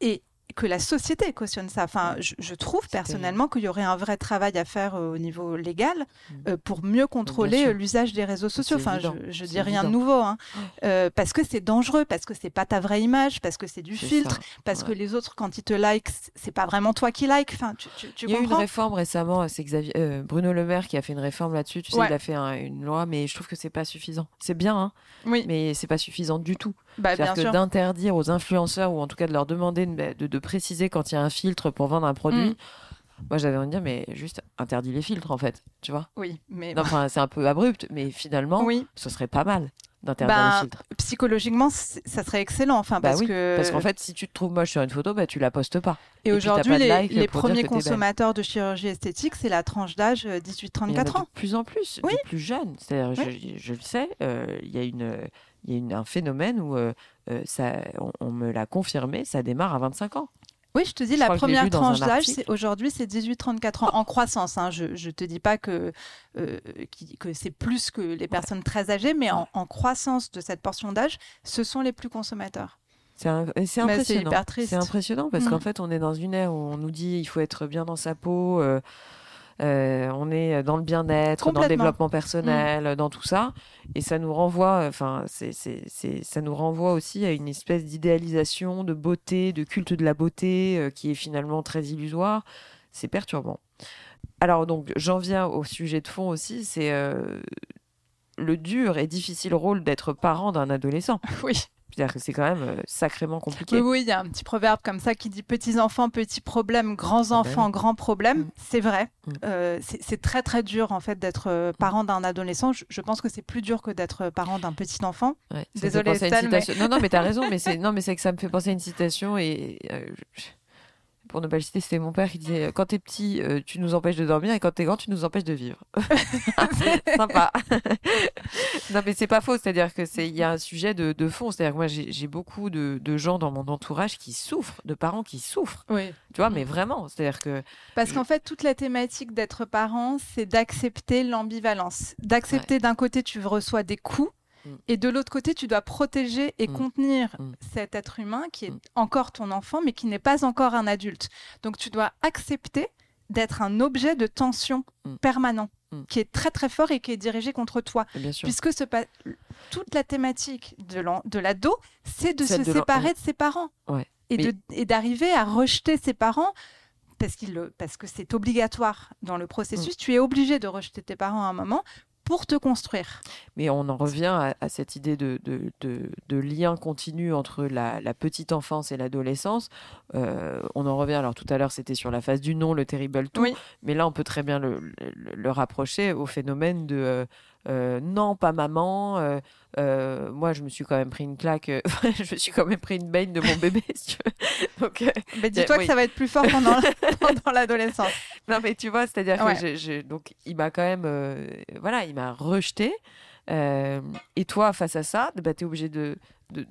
et que la société cautionne ça. Enfin, je, je trouve personnellement qu'il y aurait un vrai travail à faire euh, au niveau légal Mm. euh, pour mieux contrôler euh, l'usage des réseaux sociaux. Enfin, je, je dis rien de nouveau, hein. Euh, parce que c'est dangereux, parce que c'est pas ta vraie image, parce que c'est du filtre, ça. parce que les autres quand ils te like, c'est pas vraiment toi qui like. Enfin, tu, tu, tu Il y a eu une réforme récemment, c'est Xavier, Bruno Le Maire qui a fait une réforme là-dessus. Tu sais, Ouais. il a fait un- une loi, mais je trouve que c'est pas suffisant. C'est bien, hein, Oui, mais c'est pas suffisant du tout. Bah, C'est-à-dire que d'interdire aux influenceurs ou en tout cas de leur demander de, de- de préciser quand il y a un filtre pour vendre un produit. Mm. Moi, j'avais envie de dire, mais juste interdit les filtres en fait, tu vois. Oui, mais Non, Enfin, c'est un peu abrupt, mais finalement, oui. ce serait pas mal d'interdire Ben, les filtres. psychologiquement, c'est- ça serait excellent. Enfin, Bah parce oui, que parce qu'en fait, si tu te trouves moche sur une photo, bah tu la postes pas. et aujourd'hui, les, like premiers consommateurs de chirurgie esthétique, c'est la tranche d'âge euh, Mais il y en a 18-34 ans. de plus en plus, Oui. des plus jeunes. C'est-à-dire, je, je le sais, euh, il y a une, il y a une- un phénomène où euh, euh, ça, on, on me l'a confirmé, ça démarre à 25 ans. Oui, je te dis, Je la première tranche d'âge, aujourd'hui, c'est 18-34 ans en croissance. hein. Je ne te dis pas que, euh, qui- que c'est plus que les personnes très âgées, mais en, en croissance de cette portion d'âge, ce sont les plus consommateurs. C'est impressionnant. C'est impressionnant parce Mm. qu'en fait, on est dans une ère où on nous dit il faut être bien dans sa peau. euh, euh, on est dans le bien-être, dans le développement personnel, dans tout ça, et ça nous renvoie, enfin, c'est, c'est, c'est- ça nous renvoie aussi à une espèce d'idéalisation de beauté, de culte de la beauté, euh, qui est finalement très illusoire. C'est perturbant. Alors donc, j'en viens au sujet de fond aussi, c'est euh, le dur et difficile rôle d'être parent d'un adolescent. Oui. C'est-à-dire que c'est quand même euh, sacrément compliqué. Oui, oui, il y a un petit proverbe comme ça qui dit petits enfants, petits problèmes, grands Ah bah enfants, grands problèmes. Mm. C'est vrai. Mm. Euh, c'est très, très dur, en fait, d'être euh, parent d'un adolescent. Je, je pense que c'est plus dur que d'être parent d'un petit enfant. Ouais, Désolée, mais- citation. Non, non, mais t'as raison, mais c'est non, mais c'est que ça me fait penser à une citation et euh, je- pour ne pas le citer, c'était mon père qui disait quand t'es petit, euh, tu nous empêches de dormir et quand t'es grand, tu nous empêches de vivre. Sympa. non, mais c'est pas faux, c'est-à-dire que c'est il y a un sujet de, de fond, c'est-à-dire que moi j'ai beaucoup de, de gens dans mon entourage qui souffrent, de parents qui souffrent, Oui. tu vois, mais vraiment, c'est-à-dire que Parce qu'en fait, toute la thématique d'être parent, c'est d'accepter l'ambivalence. D'accepter d'un côté, tu reçois des coups, Et de l'autre côté, tu dois protéger et Mm. contenir Mm. cet être humain qui est Mm. encore ton enfant, mais qui n'est pas encore un adulte. Donc, tu dois accepter d'être un objet de tension permanent, qui est très très fort et qui est dirigé contre toi. bien sûr, Puisque ce toute la thématique de l'ado, c'est de se de séparer de ses parents Ouais. et d'arriver à rejeter ses parents parce, qu'il le- parce que c'est obligatoire dans le processus. Tu es obligé de rejeter tes parents à un moment pour te construire. Mais on en revient à, à cette idée de, de, de- de lien continu entre la, la petite enfance et l'adolescence. Euh, on en revient, alors tout à l'heure c'était sur la phase du non, le terrible tout, Oui. mais là on peut très bien le, le- le rapprocher au phénomène de euh, euh, non, pas maman. euh, euh, moi je me suis quand même pris une claque, je me suis quand même pris une baigne de mon bébé. si tu veux. Donc, Mais dis-toi oui. que ça va être plus fort pendant, l'adolescence. non, mais tu vois, c'est-à-dire Ouais. que j'ai- donc il m'a quand même, voilà, il m'a rejeté. Et toi, face à ça, bah, tu es obligé de,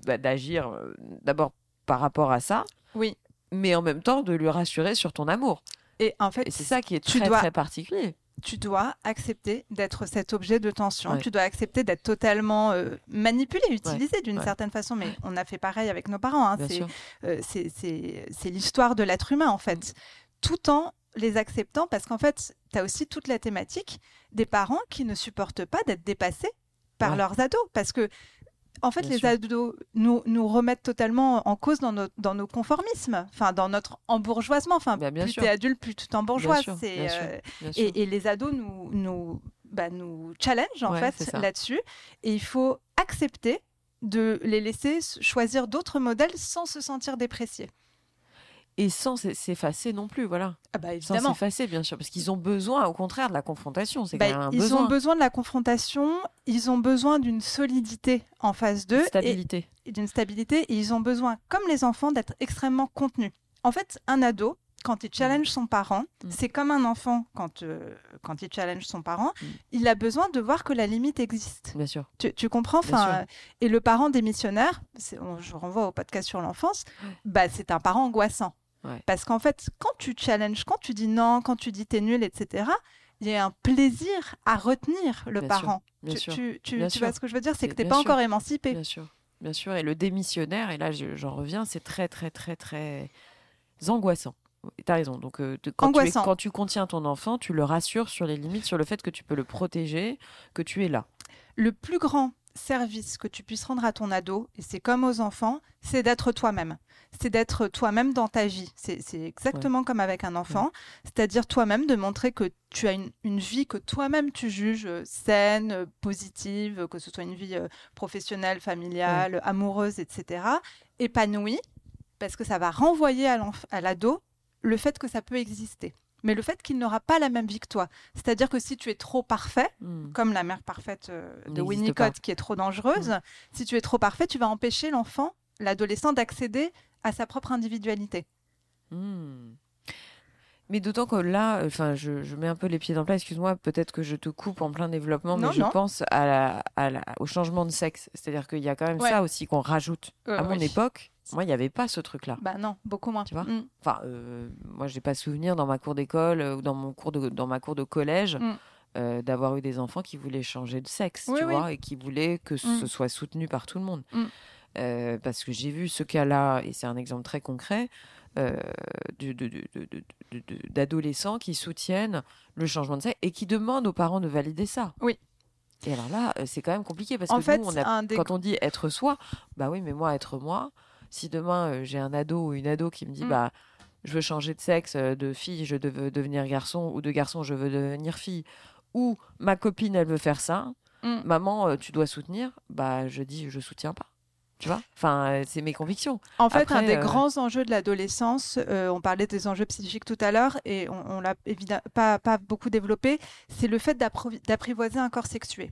bah, d'agir d'abord par rapport à ça, Oui. mais en même temps de lui rassurer sur ton amour. Et en fait, c'est ça qui est tu très dois- très particulier. Tu dois accepter d'être cet objet de tension. Ouais. Tu dois accepter d'être totalement euh, manipulé, utilisé d'une ouais. certaine façon. Mais on a fait pareil avec nos parents. hein. C'est euh, c'est- l'histoire de l'être humain, en fait. Tout en les acceptant, parce qu'en fait, tu as aussi toute la thématique des parents qui ne supportent pas d'être dépassés par leurs ados. Parce que, en fait, Bien les sûr. ados nous, nous remettent totalement en cause dans nos, dans nos conformismes, enfin, dans notre embourgeoisement. Enfin, Bah, plus sûr. tu es adulte, plus tu t'embourgeoises. euh, et, et les ados nous, nous, bah, nous challenge en Ouais, fait là-dessus. Et il faut accepter de les laisser choisir d'autres modèles sans se sentir dépréciés. Et sans s'e- s'effacer non plus, voilà. Ah bah Sans s'effacer, bien sûr, parce qu'ils ont besoin, au contraire, de la confrontation. C'est Bah, un ils besoin. ont besoin de la confrontation, ils ont besoin d'une solidité en face d'eux stabilité. et d'une stabilité, et ils ont besoin, comme les enfants, d'être extrêmement contenus. En fait, un ado, quand il challenge son parent, Mm. c'est comme un enfant quand, euh, quand il challenge son parent, Mm. il a besoin de voir que la limite existe. Bien sûr. Tu, tu comprends enfin, euh, Et le parent démissionnaire, on- je renvoie au podcast sur l'enfance, bah, c'est un parent angoissant. Ouais. Parce qu'en fait, quand tu challenges, quand tu dis non, quand tu dis t'es nul, etc., il y a un plaisir à retenir le Bien parent. bien tu, sûr. tu, tu- Bien tu sûr. vois ce que je veux dire? C'est que t'es pas sûr. encore émancipé. Bien sûr, bien sûr. Et le démissionnaire, et là je- j'en reviens, c'est très très très très angoissant. T'as raison. Donc euh, de- quand, tu es- Angoissant. quand tu contiens ton enfant, tu le rassures sur les limites, sur le fait que tu peux le protéger, que tu es là. Le plus grand service que tu puisses rendre à ton ado, et c'est comme aux enfants, c'est d'être toi-même. C'est d'être toi-même dans ta vie. C'est exactement comme avec un enfant. C'est-à-dire toi-même de montrer que tu as une, une vie que toi-même tu juges euh, saine, euh, positive, que ce soit une vie euh, professionnelle, familiale, amoureuse, etc. Épanouie, parce que ça va renvoyer à l'ado le fait que ça peut exister. Mais le fait qu'il n'aura pas la même vie que toi. C'est-à-dire que si tu es trop parfait, Hmm. comme la mère parfaite euh, de Winnicott pas. qui est trop dangereuse, si tu es trop parfait, tu vas empêcher l'enfant, l'adolescent, d'accéder à sa propre individualité. Hmm. Mais d'autant que là, enfin, je, je mets un peu les pieds dans le plat. Excuse-moi, peut-être que je te coupe en plein développement, Non, mais je pense à la, à la- au changement de sexe. C'est-à-dire qu'il y a quand même Ouais. ça aussi qu'on rajoute. Euh, à mon oui. époque, moi, il n'y avait pas ce truc-là. Bah non, beaucoup moins. Tu vois Mm. Enfin, euh, moi, j'ai pas souvenir dans ma cour d'école euh, ou dans mon cours de, dans ma cour de collège Mm. euh, d'avoir eu des enfants qui voulaient changer de sexe, Oui, tu oui. vois, et qui voulaient que Mm. ce soit soutenu par tout le monde. Mm. Euh, parce que j'ai vu ce cas-là, et c'est un exemple très concret, euh, d'adolescents qui soutiennent le changement de sexe et qui demandent aux parents de valider ça. Oui. Et alors là, c'est quand même compliqué parce En que fait, nous, on c'est a- un des- quand on dit être soi, bah oui, mais moi, être moi, si demain euh, j'ai un ado ou une ado qui me dit, Mm. bah, je veux changer de sexe, euh, de fille, je veux devenir garçon, ou de garçon, je veux devenir fille, ou ma copine, elle veut faire ça, Mm. maman, euh, tu dois soutenir, bah, je dis, je soutiens pas. Tu vois? Enfin, c'est mes convictions. En fait, un des euh, grands enjeux de l'adolescence, euh, on parlait des enjeux psychiques tout à l'heure, et on, on l'a évidemment pas, pas beaucoup développé, c'est le fait d'apprivoiser un corps sexué.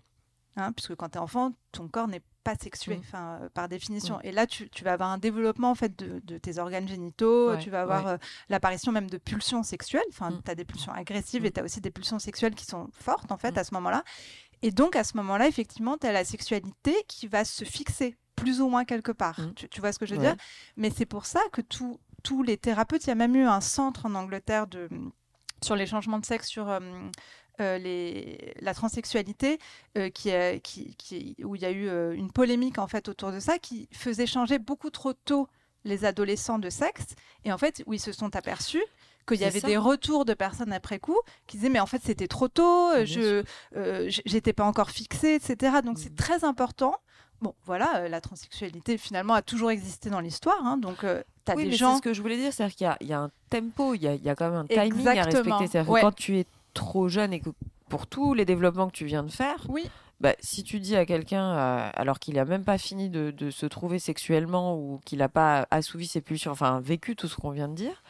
Hein, puisque quand tu es enfant, ton corps n'est pas sexué, enfin, euh, par définition. Et là, tu, tu vas avoir un développement en fait, de, de tes organes génitaux, Ouais, tu vas avoir ouais. euh, l'apparition même de pulsions sexuelles. Enfin, Mm. tu as des pulsions agressives Mm. et tu as aussi des pulsions sexuelles qui sont fortes, en fait, Mm. à ce moment-là. Et donc, à ce moment-là, effectivement, tu as la sexualité qui va se fixer plus ou moins quelque part. Mm. Tu, tu vois ce que je veux Ouais. dire? Mais c'est pour ça que tous tous les thérapeutes, il y a même eu un centre en Angleterre de, sur les changements de sexe, sur euh, euh, les, la transsexualité, euh, qui, a- qui, qui- où il y a eu euh, une polémique en fait autour de ça, qui faisait changer beaucoup trop tôt les adolescents de sexe, et en fait où ils se sont aperçus qu'il y avait ça. des retours de personnes après coup qui disaient mais en fait c'était trop tôt, Bien je j'étais pas encore fixée, etc. Donc c'est Mhm. très important. Bon, voilà, euh, la transsexualité finalement a toujours existé dans l'histoire, hein, donc tu as oui, des mais gens c'est ce que je voulais dire, c'est-à-dire qu'il y y a un tempo, il y a, il y a quand même un timing à Exactement, respecter. C'est-à-dire ouais. que quand tu es trop jeune et que pour tous les développements que tu viens de faire, Oui. bah, si tu dis à quelqu'un, euh, alors qu'il n'a même pas fini de, de se trouver sexuellement ou qu'il n'a pas assouvi ses pulsions, enfin vécu tout ce qu'on vient de dire,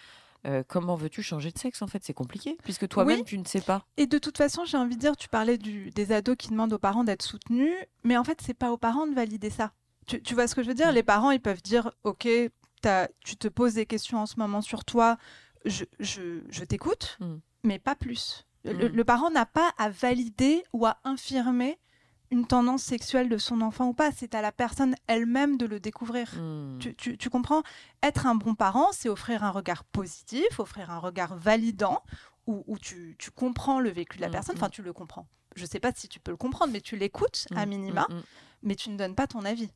euh, comment veux-tu changer de sexe en fait? C'est compliqué, puisque toi-même Oui. tu ne sais pas. Et de toute façon, j'ai envie de dire, tu parlais du, des ados qui demandent aux parents d'être soutenus, mais en fait, c'est pas aux parents de valider ça. Tu, tu vois ce que je veux dire? Mm. Les parents, ils peuvent dire, ok, tu te poses des questions en ce moment sur toi, je, je, je t'écoute, Mm. mais pas plus. Le, Mm. le parent n'a pas à valider ou à infirmer une tendance sexuelle de son enfant ou pas. C'est à la personne elle-même de le découvrir. Hmm. Tu, tu- tu comprends? Être un bon parent, c'est offrir un regard positif, offrir un regard validant, où, où tu, tu comprends le vécu de la Mm, personne. mm. Enfin, tu le comprends. Je sais pas si tu peux le comprendre, mais tu l'écoutes à Mm, minima, mm, mm. mais tu ne donnes pas ton avis.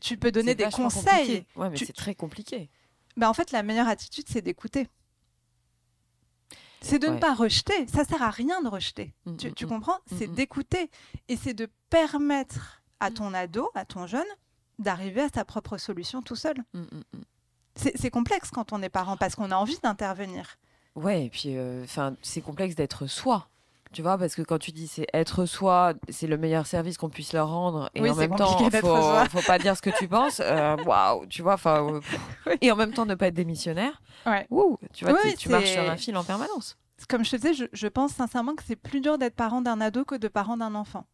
Tu, peux donner des conseils. Ouais, mais c'est très compliqué. Ben, en fait, la meilleure attitude, c'est d'écouter. C'est de ne pas rejeter. Ça sert à rien de rejeter. Mm, Tu, mm, tu mm. comprends? C'est d'écouter. Et c'est de permettre à ton ado, à ton jeune, d'arriver à sa propre solution tout seul. C'est c'est complexe quand on est parent parce qu'on a envie d'intervenir. Ouais, et puis euh, enfin, c'est complexe d'être soi. Tu vois, parce que quand tu dis c'est être soi, c'est le meilleur service qu'on puisse leur rendre. Et Oui, en même temps, faut, faut pas dire ce que tu penses. euh, Waouh, tu vois, enfin. euh. Oui. Et en même temps, ne pas être démissionnaire. Ouais. Ouh, tu vois, Oui, tu marches sur un fil en permanence. Comme je te disais, je, je pense sincèrement que c'est plus dur d'être parent d'un ado que de parent d'un enfant.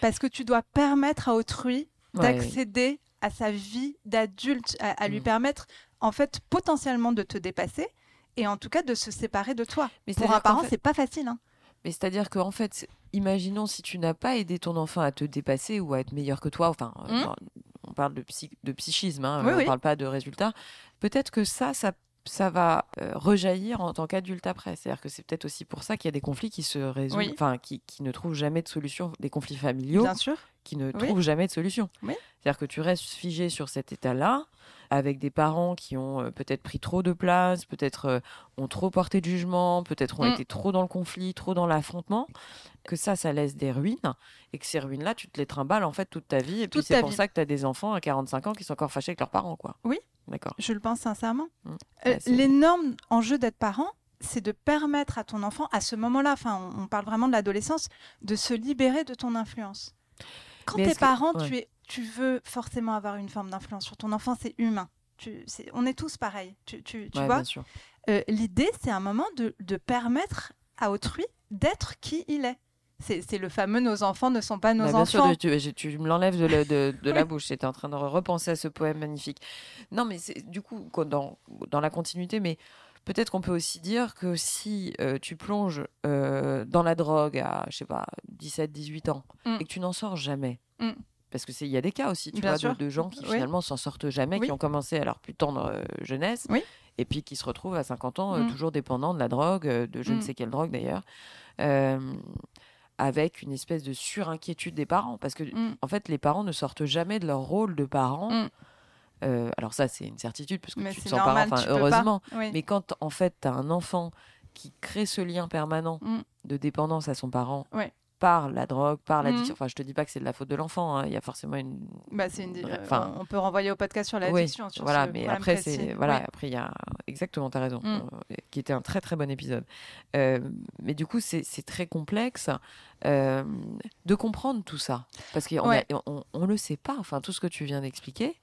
Parce que tu dois permettre à autrui Ouais, d'accéder à sa vie d'adulte, à, à lui Mm. permettre en fait potentiellement de te dépasser et en tout cas de se séparer de toi. Mais Pour un parent, qu'en fait- c'est pas facile. hein. Mais c'est-à-dire qu'en fait, imaginons si tu n'as pas aidé ton enfant à te dépasser ou à être meilleur que toi, enfin, dans- on parle de, psy- de psychisme, hein, Oui, on oui. parle pas de résultats. Peut-être que ça, ça, ça va euh, rejaillir en tant qu'adulte après. C'est-à-dire que c'est peut-être aussi pour ça qu'il y a des conflits qui se résolvent, Oui. enfin, qui, qui ne trouvent jamais de solution, des conflits familiaux Bien sûr. Qui ne Oui. trouvent jamais de solution. Oui. C'est-à-dire que tu restes figé sur cet état-là, avec des parents qui ont euh, peut-être pris trop de place, peut-être euh, ont trop porté de jugement, peut-être ont Mm. été trop dans le conflit, trop dans l'affrontement, que ça, ça laisse des ruines, et que ces ruines-là, tu te les trimbales en fait toute ta vie, et puis c'est pour vie. ça que tu as des enfants à 45 ans qui sont encore fâchés avec leurs parents, quoi. Oui. D'accord. Je le pense sincèrement. Mm. Euh, c'est- L'énorme enjeu d'être parent, c'est de permettre à ton enfant, à ce moment-là, enfin, on, on parle vraiment de l'adolescence, de se libérer de ton influence. Quand t'es que- parent, ouais. tu, es, tu veux forcément avoir une forme d'influence sur ton enfant, c'est humain. Tu, on est tous pareils, tu, tu, tu Ouais, vois. Euh, L'idée, c'est un moment de, de permettre à autrui d'être qui il est. C'est le fameux nos enfants ne sont pas nos Bah, bien sûr, enfants. tu, me l'enlèves de, la- de, de la bouche. J'étais en train de repenser à ce poème magnifique. Non, mais c'est du coup dans, dans la continuité, mais peut-être qu'on peut aussi dire que si euh, tu plonges euh, dans la drogue à, je sais pas, 17, 18 ans Mm. et que tu n'en sors jamais. Mm. Parce que c'est il y a des cas aussi, tu Bien vois, de, de gens qui Oui. finalement s'en sortent jamais, Oui. qui ont commencé à leur plus tendre euh, jeunesse, Oui. et puis qui se retrouvent à 50 ans Mm. toujours dépendants de la drogue, de je ne sais quelle drogue d'ailleurs. Avec une espèce de surinquiétude des parents. Parce que, Mm. en fait, les parents ne sortent jamais de leur rôle de parents. Mm. Euh, alors, ça, c'est une certitude, parce que Mais tu te sens normal, parent, heureusement. Oui. Mais quand, en fait, tu as un enfant qui crée ce lien permanent Mm. de dépendance à son parent Ouais. par la drogue, par l'addiction, Mm. enfin, je te dis pas que c'est de la faute de l'enfant, hein, il y a forcément une. Bah, c'est une... Euh, enfin, on peut renvoyer au podcast sur Oui, l'addiction. sur voilà, mais après, c'est. Voilà, Oui. après, il y a. Exactement, tu as raison. Mm. euh, qui était un très, très bon épisode. Euh, mais du coup, c'est très complexe de comprendre tout ça. Parce qu'on Ouais. on, on le sait pas. Enfin, tout ce que tu viens d'expliquer.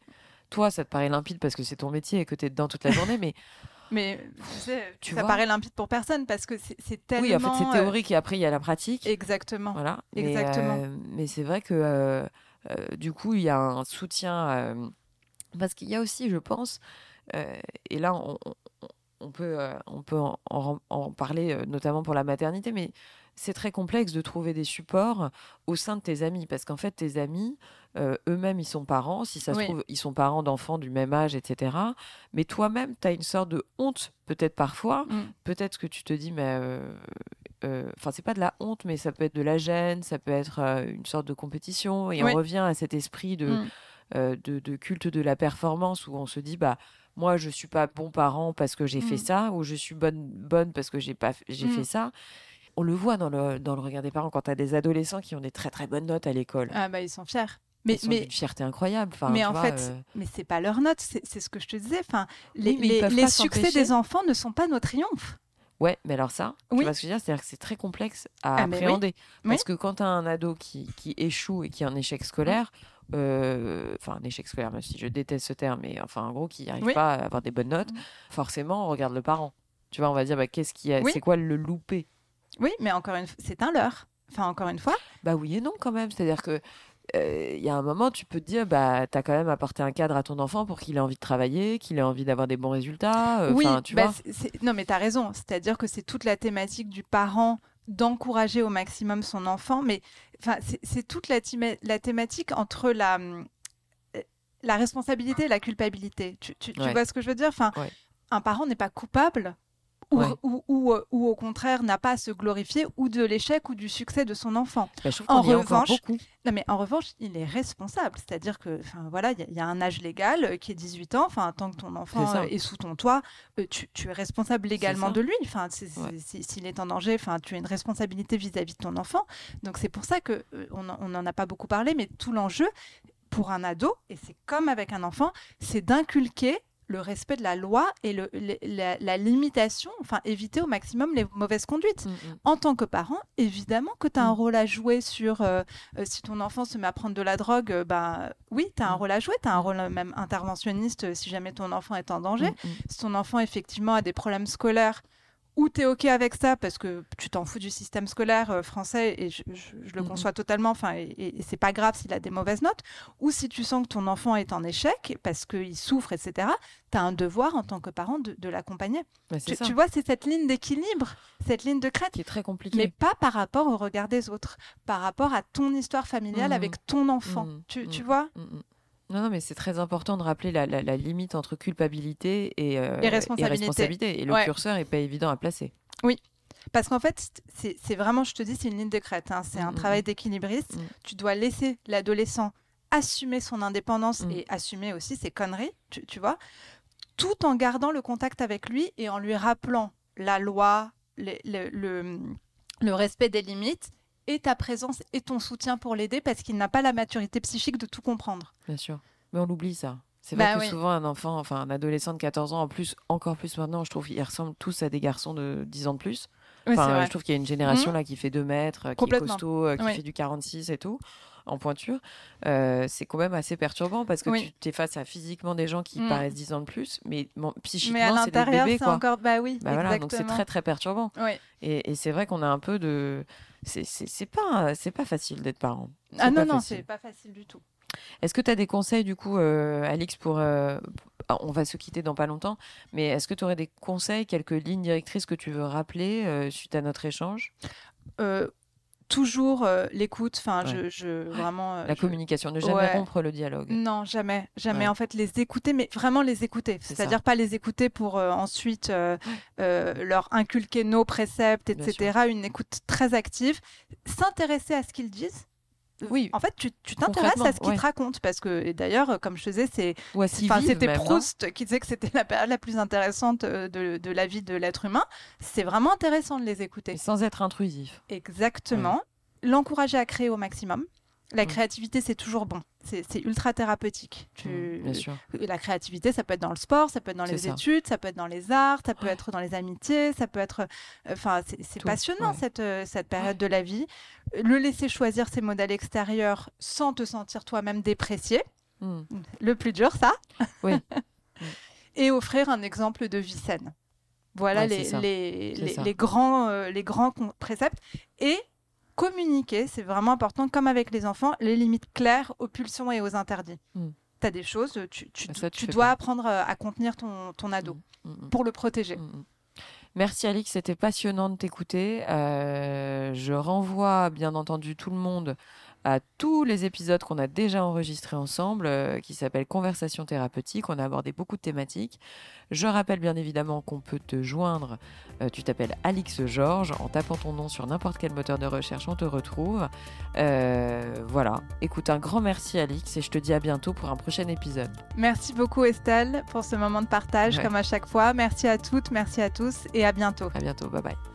Toi, ça te paraît limpide parce que c'est ton métier et que tu es dedans toute la journée, mais Mais tu sais, Tu ça vois paraît limpide pour personne parce que c'est tellement. oui, en fait, c'est euh, théorique et après, il y a la pratique. Exactement. Voilà. Mais, Exactement. euh, Mais, c'est vrai que euh, euh, du coup, il y a un soutien. parce qu'il y a aussi, je pense, et là, on, peut, on peut en, en- en parler notamment pour la maternité, mais c'est très complexe de trouver des supports au sein de tes amis. Parce qu'en fait, tes amis, euh, eux-mêmes, ils sont parents. Si ça se trouve, ils sont parents d'enfants du même âge, etc. Mais toi-même, tu as une sorte de honte, peut-être parfois, Mm. peut-être que tu te dis, mais. euh, euh, Enfin, c'est pas de la honte, mais ça peut être de la gêne, ça peut être euh, une sorte de compétition. Et Oui. on revient à cet esprit de, Mm. euh, de, de culte de la performance où on se dit, bah, moi, je suis pas bon parent parce que j'ai fait Mm. ça, ou je suis bonne, bonne parce que j'ai pas j'ai fait ça. On le voit dans le, dans le regard des parents quand tu as des adolescents qui ont des très très bonnes notes à l'école. Ah bah ils sont fiers. Mais, mais, d'une fierté incroyable. Enfin, mais en vois, fait, euh, mais c'est pas leur note, c'est ce que je te disais. Enfin, les, Oui, les- succès des enfants ne sont pas nos triomphes. Ouais, mais alors ça, tu vois ce que je veux dire C'est-à-dire que c'est très complexe à Ah, appréhender. Oui. Parce que quand tu as un ado qui, qui échoue et qui a un échec scolaire, euh, enfin un échec scolaire, même si je déteste ce terme, mais enfin en gros qui n'arrive pas à avoir des bonnes notes, forcément on regarde le parent. Tu vois, on va dire, bah, qu'est-ce qui a, c'est quoi le loupé? Oui, mais encore une fois, c'est un leurre. Enfin, encore une fois, Bah oui et non quand même. C'est-à-dire que euh, il y a un moment, tu peux te dire, bah, tu as quand même apporté un cadre à ton enfant pour qu'il ait envie de travailler, qu'il ait envie d'avoir des bons résultats. euh, oui, tu bah, vois. non, mais tu as raison. C'est-à-dire que c'est toute la thématique du parent d'encourager au maximum son enfant, mais enfin, c'est- toute la, thématique entre la, euh, la responsabilité et la culpabilité. Tu, tu- tu Ouais. vois ce que je veux dire? Enfin, Ouais. Un parent n'est pas coupable. Ou, Ouais. ou, ou, ou au contraire n'a pas à se glorifier ou de l'échec ou du succès de son enfant. Bah, je en revanche. Non, mais en revanche, il est responsable. C'est-à-dire que, enfin, voilà, il y, a- il y a un âge légal euh, qui est 18 ans. Enfin, tant que ton enfant euh, est sous ton toit, euh, tu, tu es responsable légalement de lui. Enfin, Ouais. s'il est en danger, enfin, tu as une responsabilité vis-à-vis de ton enfant. Donc, c'est pour ça que on n'en a pas beaucoup parlé, mais tout l'enjeu pour un ado, et c'est comme avec un enfant, c'est d'inculquer le respect de la loi et le, le- la, la limitation, enfin éviter au maximum les mauvaises conduites Mm, mm. en tant que parent, évidemment que tu as un Mm. rôle à jouer sur euh, euh, si ton enfant se met à prendre de la drogue, euh, ben oui, tu as un rôle à jouer, tu as un rôle même interventionniste si jamais ton enfant est en danger. Si ton enfant effectivement a des problèmes scolaires ou tu es OK avec ça parce que tu t'en fous du système scolaire euh, français et je, je- je le Mhm. conçois totalement, enfin, et, et- et c'est pas grave s'il a des mauvaises notes, ou si tu sens que ton enfant est en échec parce qu'il souffre, etc., tu as un devoir en tant que parent de, de l'accompagner. Bah, Tu, tu vois, c'est cette ligne d'équilibre, cette ligne de crête qui est très compliqué. mais pas par rapport au regard des autres, par rapport à ton histoire familiale Mhm. avec ton enfant. Mhm. Tu, tu vois? Non, non, mais c'est très important de rappeler la, la- la limite entre culpabilité et, euh, Et responsabilité. responsabilité. Et le Ouais. curseur est pas évident à placer. Parce qu'en fait, c'est vraiment, je te dis, c'est une ligne de crête. hein. C'est Mm, un mm, travail d'équilibriste. Mm. Tu dois laisser l'adolescent assumer son indépendance et assumer aussi ses conneries, tu, tu vois, tout en gardant le contact avec lui et en lui rappelant la loi, le, le- le- le respect des limites et ta présence et ton soutien pour l'aider parce qu'il n'a pas la maturité psychique de tout comprendre. Bien sûr. Mais on l'oublie ça. C'est vrai Bah que oui. souvent un enfant, enfin un adolescent de 14 ans, en plus, encore plus maintenant, je trouve qu'ils ressemblent tous à des garçons de 10 ans de plus. Oui, Enfin, je trouve qu'il y a une génération Mhm. là qui fait 2 mètres, qui est costaud, euh, qui Oui. fait du 46 et tout, en pointure. Euh, c'est quand même assez perturbant parce que Oui. tu es face à physiquement des gens qui Mhm. paraissent 10 ans de plus, mais bon, Mais à psychiquement, c'est des l'intérieur, bébés. c'est Quoi. encore. Bah oui, Bah voilà, donc c'est très très perturbant. Oui. Et, et c'est vrai qu'on a un peu de. C'est- pas, c'est pas facile d'être parent. Ah non, non, c'est pas facile du tout. Est-ce que tu as des conseils, du coup, euh, Alix, pour. euh, ah, on va se quitter dans pas longtemps, mais est-ce que tu aurais des conseils, quelques lignes directrices que tu veux rappeler euh, suite à notre échange? Euh, toujours euh, l'écoute. Enfin, Ouais. je, je vraiment. euh, La je- communication, ne jamais Ouais. rompre le dialogue. Non, jamais, jamais. Ouais. En fait, les écouter, mais vraiment les écouter. C'est C'est-à-dire pas les écouter pour euh, ensuite leur inculquer nos préceptes, etc. Une écoute très active. S'intéresser à ce qu'ils disent. Oui. En fait, tu tu t'intéresses à ce qu'ils ouais. te racontent parce que d'ailleurs, euh, comme je faisais, c'est c'était non Proust qui disait que c'était la période la plus intéressante euh, de, de la vie de l'être humain. C'est vraiment intéressant de les écouter. Et sans être intrusif. Exactement. L'encourager à créer au maximum. La Mm. créativité, c'est toujours bon. C'est ultra thérapeutique. Tu... Mm, Bien sûr. La créativité, ça peut être dans le sport, ça peut être dans les ça. études, ça peut être dans les arts, ça peut être dans les amitiés, ça peut être. euh, Enfin, c'est passionnant ouais. cette, euh, cette période de la vie. Le laisser choisir ses modèles extérieurs sans te sentir toi-même déprécié. Mm. Le plus dur, ça. Oui. Et offrir un exemple de vie saine. Voilà les, les, les, grands, euh, les grands préceptes. Et communiquer, c'est vraiment important, comme avec les enfants, les limites claires aux pulsions et aux interdits. Mm. Tu as des choses, tu, tu, Bah, ça, tu tu fais dois pas. apprendre à contenir ton, ton ado Mm, mm. pour le protéger. Mm, mm. Merci Alix, c'était passionnant de t'écouter. Euh, je renvoie bien entendu tout le monde à tous les épisodes qu'on a déjà enregistrés ensemble, euh, qui s'appellent Conversation thérapeutique. On a abordé beaucoup de thématiques. Je rappelle bien évidemment qu'on peut te joindre. Euh, tu t'appelles Alix Georges. En tapant ton nom sur n'importe quel moteur de recherche, on te retrouve. Euh, voilà. Écoute, un grand merci Alix et je te dis à bientôt pour un prochain épisode. Merci beaucoup Estelle pour ce moment de partage, Ouais. comme à chaque fois. Merci à toutes, merci à tous et à bientôt. À bientôt. Bye bye.